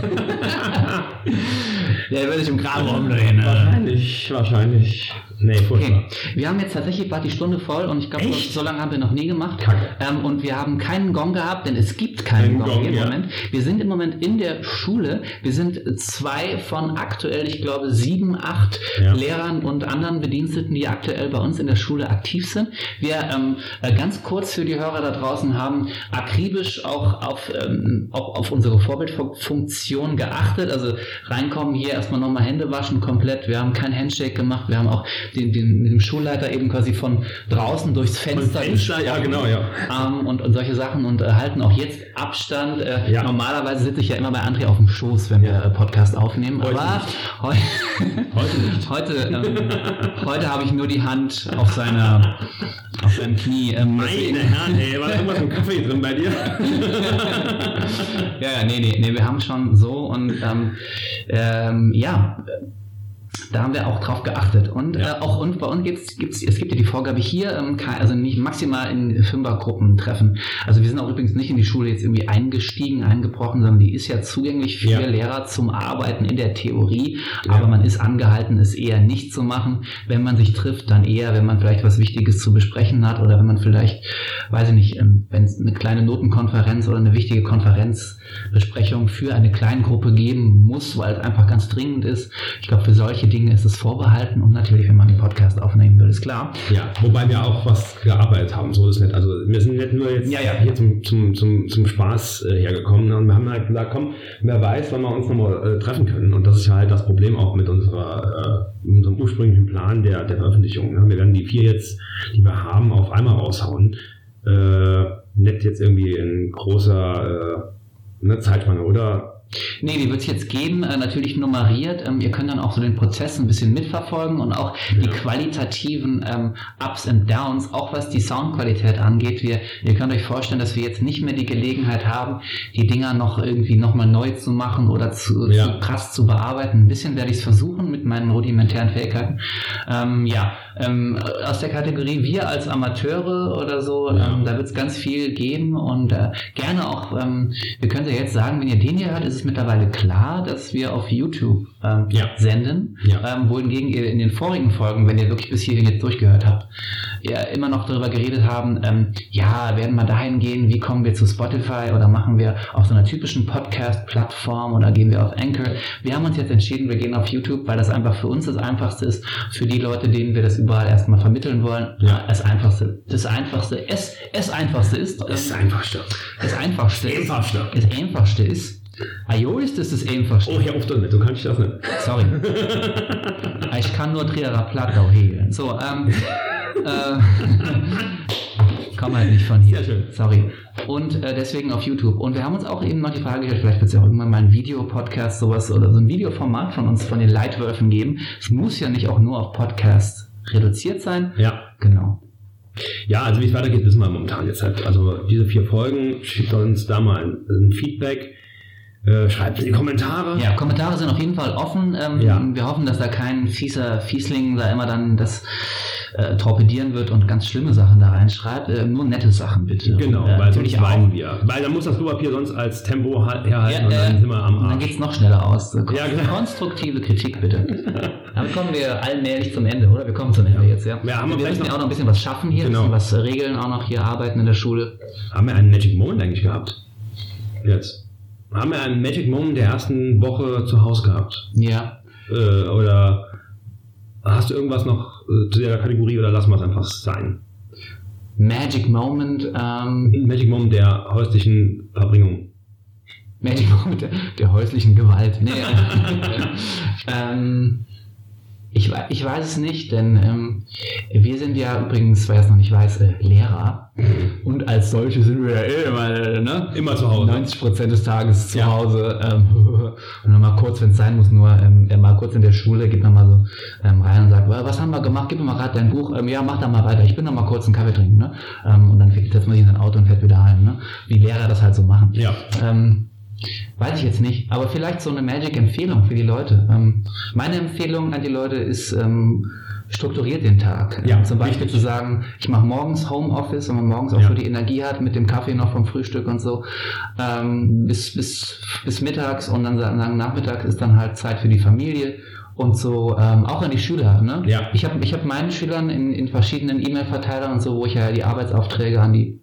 der würde sich im Graben umdrehen. ne? Wahrscheinlich, wahrscheinlich. Nee, furchtbar. Okay, wir haben jetzt tatsächlich bald die Stunde voll und ich glaube, so lange haben wir noch nie gemacht. Kacke. Ähm, und wir haben keinen Gong gehabt, denn es gibt keinen Gong, Gong, im ja. Moment. Wir sind im Moment in der Schule. Wir sind zwei von aktuell, ich glaube, sieben, acht Ja. Lehrern und anderen Bediensteten, die aktuell bei uns in der Schule aktiv sind. Wir ähm, äh, ganz kurz für die Hörer da draußen haben akribisch auch auf, ähm, auch auf unsere Vorbildfunktion geachtet. Also reinkommen hier erstmal nochmal Hände waschen komplett. Wir haben kein Handshake gemacht. Wir haben auch den, den, mit dem Schulleiter eben quasi von draußen durchs Fenster. Fenster, ja, genau, ja. Ähm, und, und solche Sachen und äh, halten auch jetzt Abstand. Äh, Ja. Normalerweise sitze ich ja immer bei André auf dem Schoß, wenn wir äh, Podcast aufnehmen. Heute aber heu Heute nicht. heute, ähm, heute habe ich nur die Hand auf seiner auf seinem Knie. Ähm, deswegen- Meine Herren, ey, war da irgendwas im Kaffee drin bei dir? ja, ja, nee, nee, nee, wir haben schon so und ähm, ähm, ja, da haben wir auch drauf geachtet. Und Ja. äh, auch und bei uns gibt's, gibt's, es gibt ja die Vorgabe hier, ähm, also nicht maximal in Fünfergruppen treffen. Also wir sind auch übrigens nicht in die Schule jetzt irgendwie eingestiegen, eingebrochen, sondern die ist ja zugänglich für Ja. Lehrer zum Arbeiten in der Theorie. Ja. Aber man ist angehalten, es eher nicht zu machen. Wenn man sich trifft, dann eher, wenn man vielleicht was Wichtiges zu besprechen hat oder wenn man vielleicht, weiß ich nicht, ähm, wenn es eine kleine Notenkonferenz oder eine wichtige Konferenzbesprechung für eine Kleingruppe geben muss, weil es einfach ganz dringend ist. Ich glaube, für solche Dinge ist es vorbehalten und natürlich, wenn man einen Podcast aufnehmen will, ist klar. Ja, wobei wir auch was gearbeitet haben, so ist es nicht. Also wir sind nicht nur jetzt Ja, ja. hier zum, zum, zum, zum Spaß äh, hergekommen, und wir haben halt gesagt, komm, wer weiß, wann wir uns nochmal äh, treffen können. Und das ist ja halt das Problem auch mit unserer, äh, unserem ursprünglichen Plan der, der Veröffentlichung. Ne? Wir werden die vier jetzt, die wir haben, auf einmal raushauen. Äh, nicht jetzt irgendwie in großer äh, ne, Zeitspanne, oder? Nee, die wird es jetzt geben, äh, natürlich nummeriert. Ähm, ihr könnt dann auch so den Prozess ein bisschen mitverfolgen und auch die Ja. qualitativen ähm, Ups und Downs, auch was die Soundqualität angeht. Wir, ihr könnt euch vorstellen, dass wir jetzt nicht mehr die Gelegenheit haben, die Dinger noch irgendwie nochmal neu zu machen oder zu, Ja. zu krass zu bearbeiten. Ein bisschen werde ich es versuchen mit meinen rudimentären Fähigkeiten. Ähm, ja, ähm, aus der Kategorie wir als Amateure oder so, Ja. ähm, da wird es ganz viel geben und äh, gerne auch, ähm, wir können ja jetzt sagen, wenn ihr den hier hört, ist es mittlerweile klar, dass wir auf YouTube ähm, Ja. senden. Ja. Ähm, wohingegen ihr in den vorigen Folgen, wenn ihr wirklich bis hierhin jetzt durchgehört habt, ja immer noch darüber geredet haben, ähm, ja, werden wir dahin gehen, wie kommen wir zu Spotify oder machen wir auf so einer typischen Podcast-Plattform oder gehen wir auf Anchor. Wir haben uns jetzt entschieden, wir gehen auf YouTube, weil das einfach für uns das Einfachste ist, für die Leute, denen wir das überall erstmal vermitteln wollen. Ja. Das Einfachste, das Einfachste, es, es Einfachste ist, Das ist ähm, einfach stark. das Einfachste ist, Einfachste. das Einfachste ist, Ajo ist das das Einfachste. Oh, hier auf damit, du kannst das nicht. Sorry. ich kann nur Trierer Plattau hegeln. So, ähm. äh, komm halt nicht von hier. Sehr schön. Sorry. Und äh, deswegen auf YouTube. Und wir haben uns auch eben noch die Frage gestellt, vielleicht wird es ja auch irgendwann mal ein Videopodcast, sowas oder so ein Videoformat von uns, von den Leitwölfen geben. Es muss ja nicht auch nur auf Podcast reduziert sein. Ja. Genau. Ja, also wie es weitergeht, wissen wir momentan jetzt halt. Also diese vier Folgen, schickt uns da mal ein, ein Feedback, äh, schreibt in die Kommentare. Ja, Kommentare sind auf jeden Fall offen. Ähm, Ja. Wir hoffen, dass da kein fieser Fiesling da immer dann das äh, torpedieren wird und ganz schlimme Sachen da reinschreibt. Äh, nur nette Sachen bitte. Genau, Und, äh, weil sonst weinen wir. Weil dann muss das Klopapier sonst als Tempo halt- herhalten Ja, und dann äh, sind wir am und dann Arsch. geht's noch schneller aus. So, Ja, genau. Konstruktive Kritik bitte. Dann kommen wir allmählich zum Ende, oder? Wir kommen zum Ende Ja. jetzt, ja. Ja, haben wir müssen ja auch noch ein bisschen was schaffen hier, Genau. ein bisschen was regeln, auch noch hier arbeiten in der Schule. Haben wir einen Magic Moment eigentlich gehabt? Jetzt. Haben wir einen Magic Moment der ersten Woche zu Hause gehabt? Ja. Äh, oder hast du irgendwas noch äh, zu der Kategorie oder lassen wir es einfach sein? Magic Moment, ähm, Magic Moment der häuslichen Verbringung. Magic Moment der, der häuslichen Gewalt. Nee, ähm, ich, ich weiß es nicht, denn ähm, wir sind ja übrigens, wer es noch nicht weiß, äh, Lehrer. Und als solche sind wir ja eh immer, äh, ne? Immer zu Hause. 90 Prozent des Tages zu Ja. Hause. Ähm, und dann mal kurz, wenn es sein muss, nur ähm, äh, mal kurz in der Schule, geht man mal so ähm, rein und sagt, "Wa- was haben wir gemacht? Gib mir mal gerade dein Buch. Ähm, ja, mach da mal weiter. Ich bin noch mal kurz einen Kaffee trinken. Ne? Ähm, und dann setzt man sich in sein Auto und fährt wieder heim. Ne? Wie Lehrer das halt so machen. Ja. Ähm, weiß ich jetzt nicht, aber vielleicht so eine Magic-Empfehlung für die Leute. Ähm, meine Empfehlung an die Leute ist, ähm, strukturiert den Tag. Ja, Ähm, Zum Beispiel wichtig. zu sagen, ich mache morgens Homeoffice, wenn man morgens auch Ja. so die Energie hat mit dem Kaffee noch vom Frühstück und so, ähm, bis, bis, bis mittags und dann sagen, nachmittags ist dann halt Zeit für die Familie. Und so ähm, auch an die Schüler. Ne? Ja. Ich habe ich hab meinen Schülern in, in verschiedenen E-Mail-Verteilern und so, wo ich ja die Arbeitsaufträge an die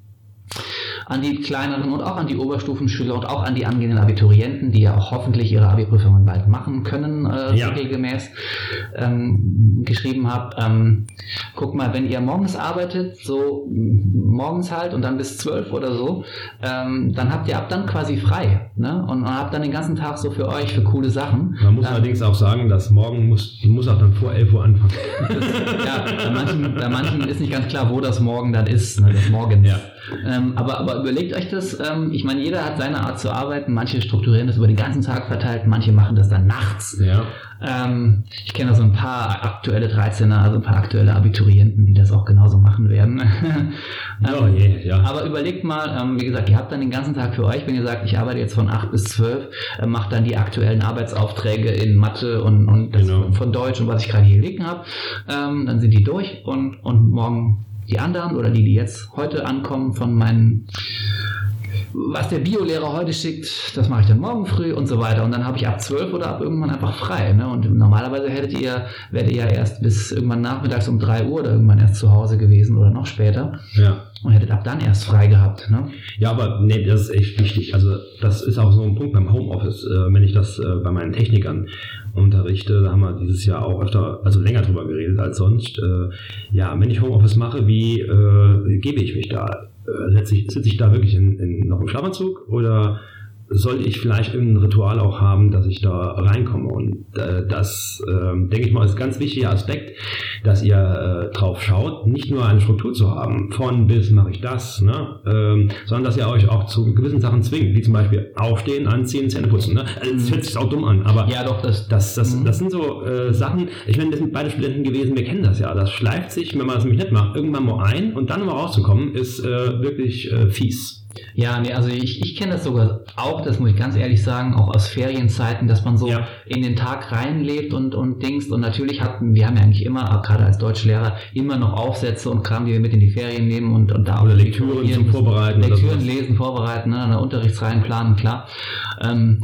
an die kleineren und auch an die Oberstufenschüler und auch an die angehenden Abiturienten, die ja auch hoffentlich ihre Abi-Prüfungen bald machen können, äh, Ja. regelgemäß ähm, geschrieben habe. Ähm, guck mal, wenn ihr morgens arbeitet, so m, morgens halt und dann bis zwölf oder so, ähm, dann habt ihr ab dann quasi frei ne? und, und habt dann den ganzen Tag so für euch, für coole Sachen. Man muss Ähm, allerdings auch sagen, dass morgen muss, du musst auch dann vor 11 Uhr anfangen. ja, bei manchen, bei manchen ist nicht ganz klar, wo das Morgen dann ist, ne, das Morgens. Ja. Ähm, aber, aber überlegt euch das, ähm, ich meine, jeder hat seine Art zu arbeiten, manche strukturieren das über den ganzen Tag verteilt, manche machen das dann nachts. Ja. Ähm, ich kenne da so ein paar aktuelle 13er, also ein paar aktuelle Abiturienten, die das auch genauso machen werden. Oh je, ja. aber überlegt mal, ähm, wie gesagt, ihr habt dann den ganzen Tag für euch, wenn ihr sagt, ich arbeite jetzt von 8 bis 12, äh, macht dann die aktuellen Arbeitsaufträge in Mathe und, und Genau. von Deutsch und was ich gerade hier liegen habe. Ähm, dann sind die durch und, und morgen die anderen oder die, die jetzt heute ankommen von meinen was der Biolehrer heute schickt, das mache ich dann morgen früh und so weiter. Und dann habe ich ab 12 oder ab irgendwann einfach frei. Ne? Und normalerweise hättet ihr, wärt ihr ja erst bis irgendwann nachmittags um 3 Uhr oder irgendwann erst zu Hause gewesen oder noch später ja. und hättet ab dann erst frei gehabt. Ne? Ja, aber nee, das ist echt wichtig. Also das ist auch so ein Punkt beim Homeoffice, äh, wenn ich das äh, bei meinen Technikern unterrichte, da haben wir dieses Jahr auch öfter, also länger drüber geredet als sonst. Äh, ja, wenn ich Homeoffice mache, wie äh, gebe ich mich da? Äh, Sitze ich, sitze ich da wirklich in, in, noch im Schlafanzug oder soll ich vielleicht irgendein Ritual auch haben, dass ich da reinkomme? Und äh, das, ähm, denke ich mal, ist ein ganz wichtiger Aspekt, dass ihr äh, drauf schaut, nicht nur eine Struktur zu haben, von bis mache ich das, ne? ähm, sondern dass ihr euch auch zu gewissen Sachen zwingt, wie zum Beispiel aufstehen, anziehen, Zähne putzen. Ne? Also, das hört sich auch dumm an, aber Ja, doch, das. das, das, Mhm. das sind so äh, Sachen, ich meine, wir sind beide Studenten gewesen, wir kennen das ja. Das schleift sich, wenn man das nämlich nicht macht, irgendwann mal ein und dann mal rauszukommen, ist äh, wirklich äh, fies. Ja, nee, also ich, ich kenne das sogar auch, das muss ich ganz ehrlich sagen, auch aus Ferienzeiten, dass man so Ja. in den Tag reinlebt und, und dingst. Und natürlich hatten, wir haben ja eigentlich immer, gerade als Deutschlehrer, immer noch Aufsätze und Kram, die wir mit in die Ferien nehmen und, und da Oder auch Lektüren zum müssen. Vorbereiten Lektüren lesen, vorbereiten, ne, Unterrichtsreihen planen, klar. Ähm,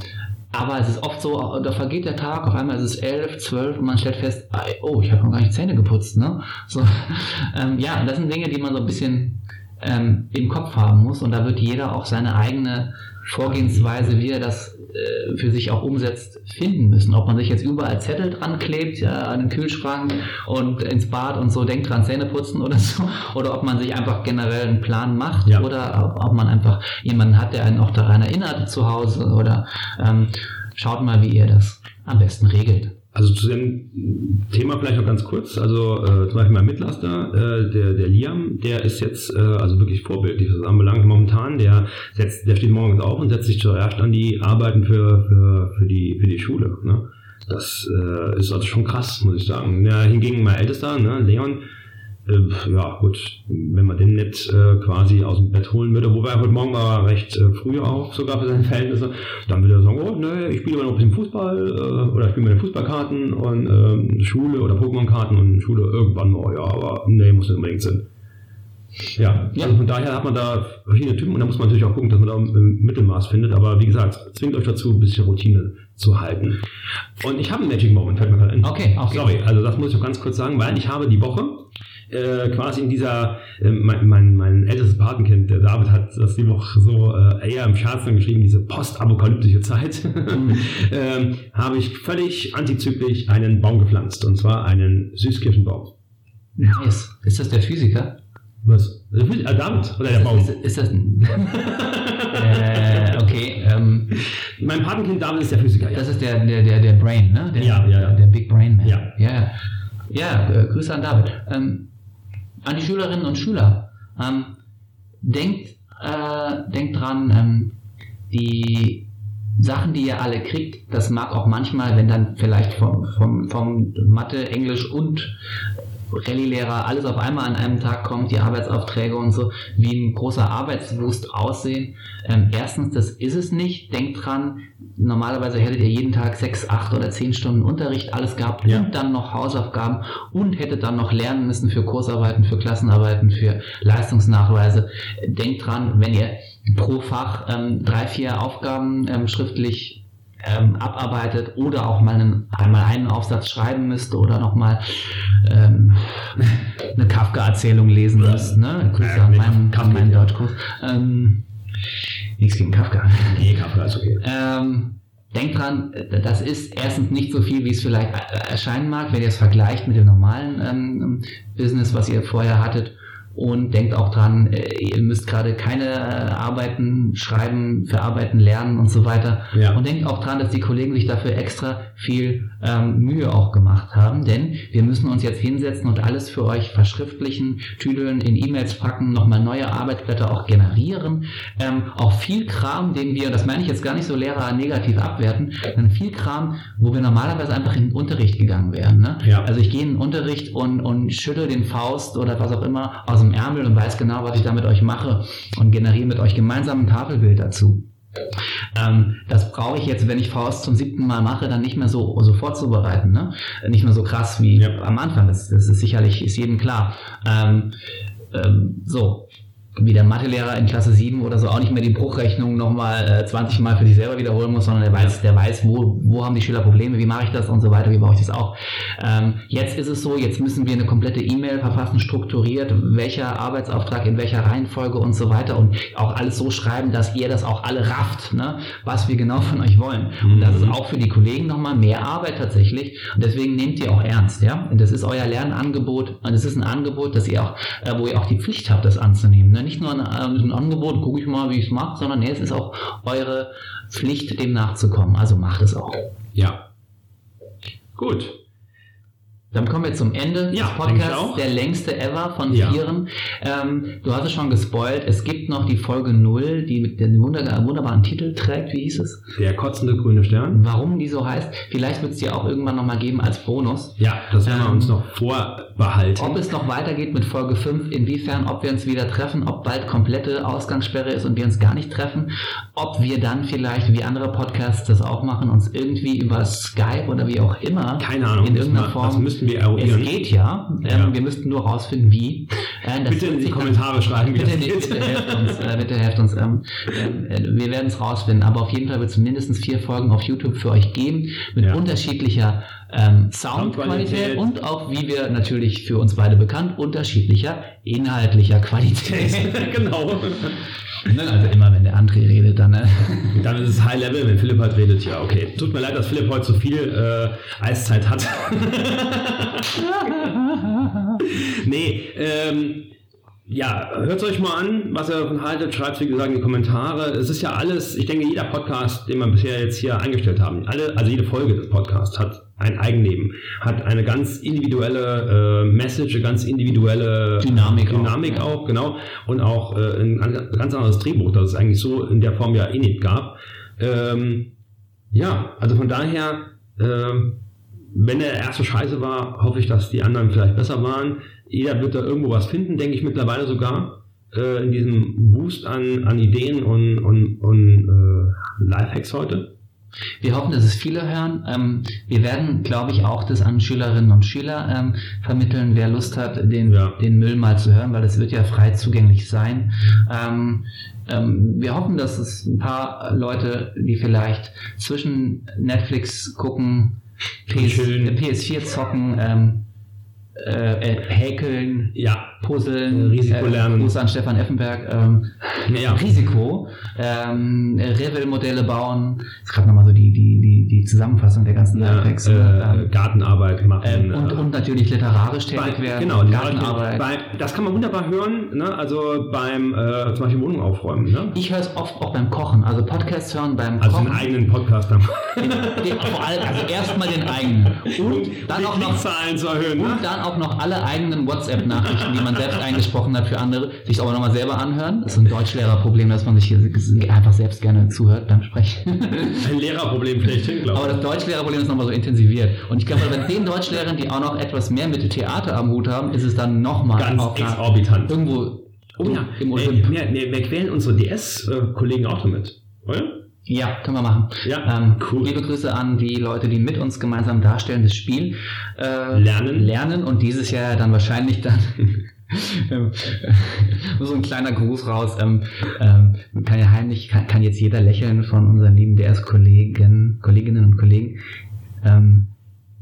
aber es ist oft so, da vergeht der Tag, auf einmal ist es elf, zwölf und man stellt fest, oh, ich habe noch gar nicht Zähne geputzt. Ne? So, ähm, ja, das sind Dinge, die man so ein bisschen ähm, im Kopf haben muss und da wird jeder auch seine eigene Vorgehensweise, wie er das äh, für sich auch umsetzt, finden müssen. Ob man sich jetzt überall Zettel dran klebt, ja, an den Kühlschrank und ins Bad und so denkt dran Zähne putzen oder so, oder ob man sich einfach generell einen Plan macht Ja. oder ob, ob man einfach jemanden hat, der einen auch daran erinnert zu Hause oder ähm, schaut mal, wie ihr das am besten regelt. Also zu dem Thema vielleicht noch ganz kurz. Also äh, zum Beispiel mein Mitlaster, äh, der, der Liam, der ist jetzt äh, also wirklich vorbildlich, was das anbelangt. Momentan, der setzt, der steht morgens auf und setzt sich zuerst an die Arbeiten für, für, für, die, für die Schule. Ne? Das äh, ist also schon krass, muss ich sagen. Ja, hingegen mein Ältester, ne, Leon, äh, ja gut, wenn man den nicht äh, quasi aus dem Bett holen würde, wobei heute Morgen war er recht äh, früh auf, sogar für seine Verhältnisse, dann würde er sagen, oh ne, ich spiele mal noch ein bisschen Fußball äh, oder ich spiele meine Fußballkarten und ähm, Schule oder Pokémon-Karten und Schule irgendwann mal, ja, aber nee, muss nicht unbedingt sein. Ja, Ja. also von daher hat man da verschiedene Typen und da muss man natürlich auch gucken, dass man da ein Mittelmaß findet, aber wie gesagt, zwingt euch dazu, ein bisschen Routine zu halten. Und ich habe einen Magic Moment, fällt mir gerade ein. Okay, okay. Sorry, also das muss ich noch ganz kurz sagen, weil ich habe die Woche äh, quasi in dieser, äh, mein, mein, mein ältestes Patenkind, der David, hat das die Woche so äh, eher im Scherz dann geschrieben, diese postapokalyptische Zeit, ähm, habe ich völlig antizyklisch einen Baum gepflanzt, und zwar einen Süßkirschenbaum. Nice. Ist das der Physiker? Was? Der Physiker, äh, David? Oder der Baum? Ist, ist das ein. äh, okay. Ähm, Mein Patenkind David ist der Physiker, ja. das ist der, der, der, der Brain, ne? Der, Ja, ja, ja. Der Big Brain Man. Ja. Ja, ja äh, Grüße an David. Ähm, an die Schülerinnen und Schüler. Ähm, denkt, äh, denkt dran, ähm, die Sachen, die ihr alle kriegt, das mag auch manchmal, wenn dann vielleicht vom, vom, vom Mathe, Englisch und Rallye-Lehrer alles auf einmal an einem Tag kommt, die Arbeitsaufträge und so, wie ein großer Arbeitswust aussehen. Ähm, erstens, das ist es nicht. Denkt dran, normalerweise hättet ihr jeden Tag sechs, acht oder zehn Stunden Unterricht alles gehabt Ja. und dann noch Hausaufgaben und hättet dann noch lernen müssen für Kursarbeiten, für Klassenarbeiten, für Leistungsnachweise. Denkt dran, wenn ihr pro Fach ähm, drei, vier Aufgaben ähm, schriftlich ähm, abarbeitet oder auch mal einen, einmal einen Aufsatz schreiben müsst oder nochmal ähm, eine Kafka-Erzählung lesen müsst. Ne? Grüße an meinen, Kafka, meinen ja. Deutschkurs. Ähm, nichts gegen Kafka. Nee, Kafka ist okay. Ähm, denkt dran, äh, das ist erstens nicht so viel, wie es vielleicht äh, erscheinen mag, wenn ihr es vergleicht mit dem normalen ähm, Business, was ihr vorher hattet. Und denkt auch dran, äh, ihr müsst gerade keine äh, Arbeiten schreiben, verarbeiten, lernen und so weiter. Ja. Und denkt auch dran, dass die Kollegen sich dafür extra viel ähm, Mühe auch gemacht haben, denn wir müssen uns jetzt hinsetzen und alles für euch verschriftlichen, tüdeln, in E-Mails packen, nochmal neue Arbeitsblätter auch generieren. Ähm, auch viel Kram, den wir, und das meine ich jetzt gar nicht so Lehrer negativ abwerten, sondern viel Kram, wo wir normalerweise einfach in den Unterricht gegangen wären. Ne? Ja. Also ich gehe in den Unterricht und, und schüttel den Faust oder was auch immer aus dem Ärmel und weiß genau, was ich da mit euch mache und generiere mit euch gemeinsam ein Tafelbild dazu. Ähm, das brauche ich jetzt, wenn ich Faust zum siebten Mal mache, dann nicht mehr so, so vorzubereiten. Ne? Nicht mehr so krass wie Ja. am Anfang. Das, das ist sicherlich, ist jedem klar. Ähm, ähm, so. Wie der Mathelehrer in Klasse 7 oder so auch nicht mehr die Bruchrechnung nochmal äh, 20 Mal für sich selber wiederholen muss, sondern der weiß, der weiß, wo, wo haben die Schüler Probleme, wie mache ich das und so weiter, wie baue ich das auch. Ähm, jetzt ist es so, jetzt müssen wir eine komplette E-Mail verfassen, strukturiert, welcher Arbeitsauftrag in welcher Reihenfolge und so weiter und auch alles so schreiben, dass ihr das auch alle rafft, ne, was wir genau von euch wollen. Und das ist auch für die Kollegen nochmal mehr Arbeit tatsächlich. Und deswegen nehmt ihr auch ernst, ja. Und das ist euer Lernangebot und es ist ein Angebot, dass ihr auch, äh, wo ihr auch die Pflicht habt, das anzunehmen. Ne? Nicht nur ein, äh, ein Angebot, gucke ich mal, wie ich es mache, sondern nee, es ist auch eure Pflicht, dem nachzukommen. Also macht es auch. Ja. Gut. Dann kommen wir zum Ende des Ja, ich Podcasts, der längste ever von Ja. vieren. Ähm, du hast es schon gespoilt, es gibt noch die Folge 0, die mit dem wunder wunderbaren Titel trägt, wie hieß es? Der kotzende grüne Stern. Warum die so heißt, vielleicht wird es die auch irgendwann nochmal geben als Bonus. Ja, das werden wir Ähm, uns noch vorbehalten. Ob es noch weitergeht mit Folge 5, inwiefern, ob wir uns wieder treffen, ob bald komplette Ausgangssperre ist und wir uns gar nicht treffen, ob wir dann vielleicht, wie andere Podcasts das auch machen, uns irgendwie über Skype oder wie auch immer Keine Ahnung. in irgendeiner Form das müssten wir Es eruieren. geht ja. Ähm, Ja. Wir müssten nur rausfinden, wie. Äh, Bitte in die sich dann- Kommentare schreiben, wie Bitte, das geht. bitte helft uns. Äh, bitte helft uns. Ähm, ähm, äh, wir werden es rausfinden. Aber auf jeden Fall wird es mindestens vier Folgen auf YouTube für euch geben mit Ja. unterschiedlicher ähm, Soundqualität und auch, wie wir natürlich für uns beide bekannt, unterschiedlicher inhaltlicher Qualität. genau. Ne, also immer, wenn der André redet, dann. Äh, Dann ist es High Level, wenn Philipp halt redet. Ja, okay. Tut mir leid, dass Philipp heute so viel äh, Eiszeit hat. nee, ähm, ja, hört euch mal an, was ihr davon haltet. Schreibt wie gesagt, in die Kommentare. Es ist ja alles, ich denke, jeder Podcast, den wir bisher jetzt hier eingestellt haben, alle, also jede Folge des Podcasts hat ein Eigenleben, hat eine ganz individuelle äh, Message, eine ganz individuelle Dynamik auch, Dynamik ja. auch, genau. Und auch äh, ein an- ganz anderes Drehbuch, das es eigentlich so in der Form ja eh nicht gab. Ähm, ja, also von daher, ähm, wenn der erste scheiße war, hoffe ich, dass die anderen vielleicht besser waren. Jeder wird da irgendwo was finden, denke ich mittlerweile sogar, äh, in diesem Boost an, an Ideen und, und, und äh, Lifehacks heute. Wir hoffen, dass es viele hören. Ähm, wir werden, glaube ich, auch das an Schülerinnen und Schüler ähm, vermitteln, wer Lust hat, den, Ja. den Müll mal zu hören, weil es wird ja frei zugänglich sein. Ähm, ähm, wir hoffen, dass es ein paar Leute, die vielleicht zwischen Netflix gucken, PS, chillen. äh, PS4 zocken, ähm, äh, äh, häkeln, Ja, Puzzeln, Risiko lernen. Gruß an Stefan Effenberg, ähm, Ja. Risiko, ähm, Revel-Modelle bauen, ist gerade nochmal so die, die, die, die Zusammenfassung der ganzen Ja, Lifehacks. äh, Ähm, Gartenarbeit machen. ähm, und, äh, und natürlich literarisch bei, tätig werden, genau, Gartenarbeit. Bei, das kann man wunderbar hören, ne? also beim äh, zum Beispiel Wohnung aufräumen. Ne? Ich höre es oft auch beim Kochen, also Podcasts hören beim Also Kochen. einen eigenen Podcast haben. Den, den, vor allem, also erstmal den eigenen. Und dann auch noch Zahlen zu erhöhen. Ne? Und dann auch noch alle eigenen WhatsApp-Nachrichten, die man selbst eingesprochen hat für andere, sich aber nochmal selber anhören. Das ist ein Deutschlehrerproblem, dass man sich hier einfach selbst gerne zuhört beim Sprechen. Ein Lehrerproblem schlechthin, Aber glaube das Deutschlehrerproblem ist nochmal so intensiviert. Und ich glaube, bei den Deutschlehrern, die auch noch etwas mehr mit Theater am Hut haben, ist es dann nochmal ich. Exorbitant. irgendwo Oh ja, im wir, Olymp. wir, wir, wir quälen unsere DS-Kollegen auch damit, oder? Ja, können wir machen. Ja, Ähm, cool. Liebe Grüße an die Leute, die mit uns gemeinsam darstellen, das Spiel äh, Lernen. lernen und dieses Jahr dann wahrscheinlich dann so ein kleiner Gruß raus. Ähm, ähm, kann ja heimlich, kann, kann jetzt jeder lächeln von unseren lieben DS-Kollegen, Kolleginnen und Kollegen. Ähm,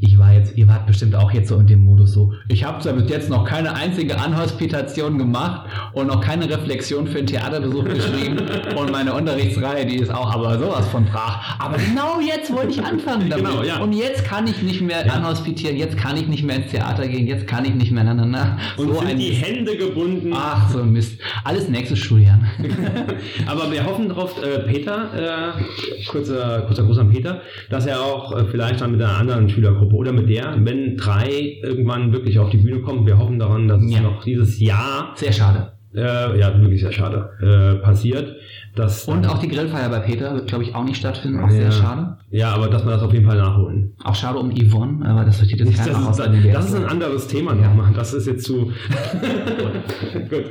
ich war jetzt, ihr wart bestimmt auch jetzt so in dem Modus so, ich habe zwar bis jetzt noch keine einzige Anhospitation gemacht und noch keine Reflexion für einen Theaterbesuch geschrieben und meine Unterrichtsreihe, die ist auch aber sowas von brach. Aber genau jetzt wollte ich anfangen damit. Genau, ja. Und jetzt kann ich nicht mehr anhospitieren, jetzt kann ich nicht mehr ins Theater gehen, jetzt kann ich nicht mehr, na, na, na. Und So sind die Hände gebunden. Ach, so ein Mist. Alles nächstes Schuljahr. Aber wir hoffen darauf, äh, Peter, äh, kurzer, kurzer Gruß an Peter, dass er auch äh, vielleicht dann mit einer anderen Schülergruppe oder mit der, wenn drei irgendwann wirklich auf die Bühne kommt, wir hoffen daran, dass es Ja. noch dieses Jahr, Sehr schade. äh, ja, wirklich sehr schade, äh, passiert. Dass, Und auch die Grillfeier bei Peter wird, glaube ich, auch nicht stattfinden. Auch Ja. sehr schade. ja, aber dass wir das auf jeden Fall nachholen. Auch schade um Yvonne, aber das steht jetzt Das, keiner aus. das, das ist ein anderes Thema nochmal. Das ist jetzt zu. Gut.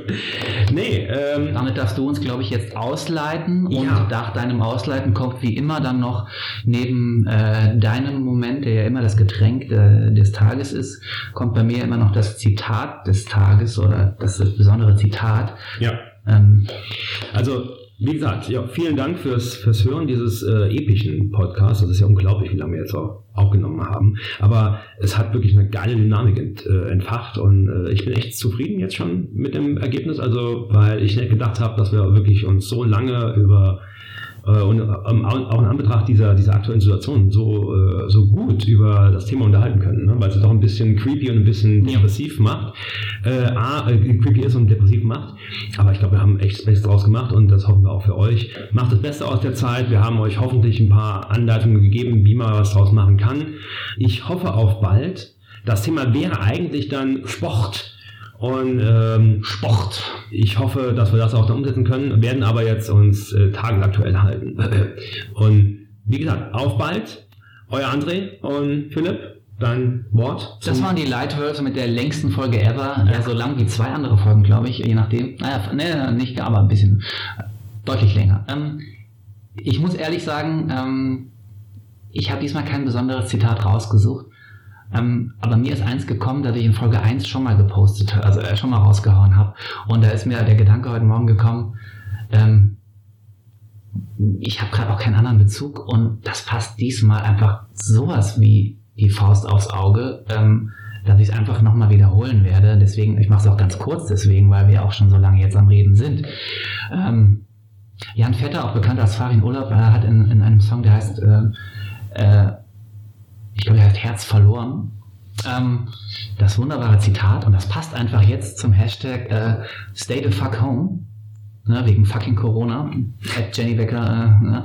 Nee, ähm, Damit darfst du uns, glaube ich, jetzt ausleiten. Und Ja. nach deinem Ausleiten kommt wie immer dann noch neben äh, deinem Moment, der ja immer das Getränk äh, des Tages ist, kommt bei mir immer noch das Zitat des Tages oder das, das besondere Zitat. ja. Ähm, Also, wie gesagt, ja, vielen Dank fürs, fürs Hören dieses äh, epischen Podcasts. Das ist ja unglaublich, wie lange wir jetzt auch aufgenommen haben. Aber es hat wirklich eine geile Dynamik ent, äh, entfacht und äh, ich bin echt zufrieden jetzt schon mit dem Ergebnis. Also, weil ich nicht gedacht habe, dass wir wirklich uns so lange über und ähm, auch in Anbetracht dieser, dieser aktuellen Situation so, äh, so gut über das Thema unterhalten können, ne? weil es doch ein bisschen creepy und ein bisschen depressiv macht. Äh, A, äh, creepy ist und depressiv macht. Aber ich glaube, wir haben echt das Beste draus gemacht und das hoffen wir auch für euch. Macht das Beste aus der Zeit. Wir haben euch hoffentlich ein paar Anleitungen gegeben, wie man was draus machen kann. Ich hoffe auf bald. Das Thema wäre eigentlich dann Sport. Und ähm, Sport. Ich hoffe, dass wir das auch dann umsetzen können, werden aber jetzt uns äh, tagesaktuell halten. Und wie gesagt, auf bald. Euer André und Philipp, dein Wort. das waren die Leitwölfe mit der längsten Folge ever. Ja, so lang wie zwei andere Folgen, glaube ich, je nachdem. Naja, ne, nicht, aber ein bisschen äh, deutlich länger. Ähm, ich muss ehrlich sagen, ähm, ich habe diesmal kein besonderes Zitat rausgesucht. Ähm, aber mir ist eins gekommen, das ich in Folge 1 schon mal gepostet also äh, schon mal rausgehauen habe. Und da ist mir der Gedanke heute Morgen gekommen, ähm, ich habe gerade auch keinen anderen Bezug und das passt diesmal einfach sowas wie die Faust aufs Auge, ähm, dass ich es einfach nochmal wiederholen werde. Deswegen, ich mache es auch ganz kurz deswegen, weil wir auch schon so lange jetzt am Reden sind. Ähm, Jan Vetter, auch bekannt als Farin Urlaub, äh, hat in, in einem Song, der heißt, äh, äh, ich glaube, der heißt Herz verloren. Ähm, das wunderbare Zitat und das passt einfach jetzt zum Hashtag äh, Stay the fuck home. Ne, wegen fucking Corona. At Jenny Becker. Äh, ne.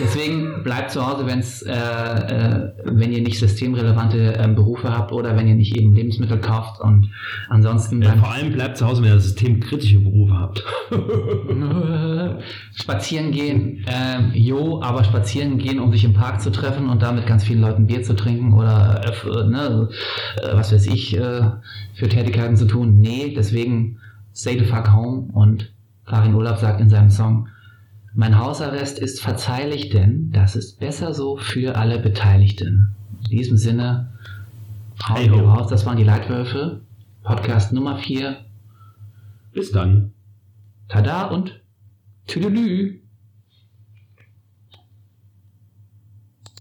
Deswegen bleibt zu Hause, wenn's, äh, äh, wenn ihr nicht systemrelevante ähm, Berufe habt oder wenn ihr nicht eben Lebensmittel kauft. Und ansonsten Ja, vor allem bleibt zu Hause, wenn ihr systemkritische Berufe habt. spazieren gehen. Ähm, jo, aber spazieren gehen, um sich im Park zu treffen und da mit ganz vielen Leuten Bier zu trinken oder äh, ne, äh, was weiß ich, äh, für Tätigkeiten zu tun. Nee, deswegen stay the fuck home. Und Karin Urlaub sagt in seinem Song, mein Hausarrest ist verzeihlich, denn das ist besser so für alle Beteiligten. In diesem Sinne, hauen Hey wir raus. Das waren die Leitwölfe. Podcast Nummer 4. Bis dann. Tada und Tüdelü.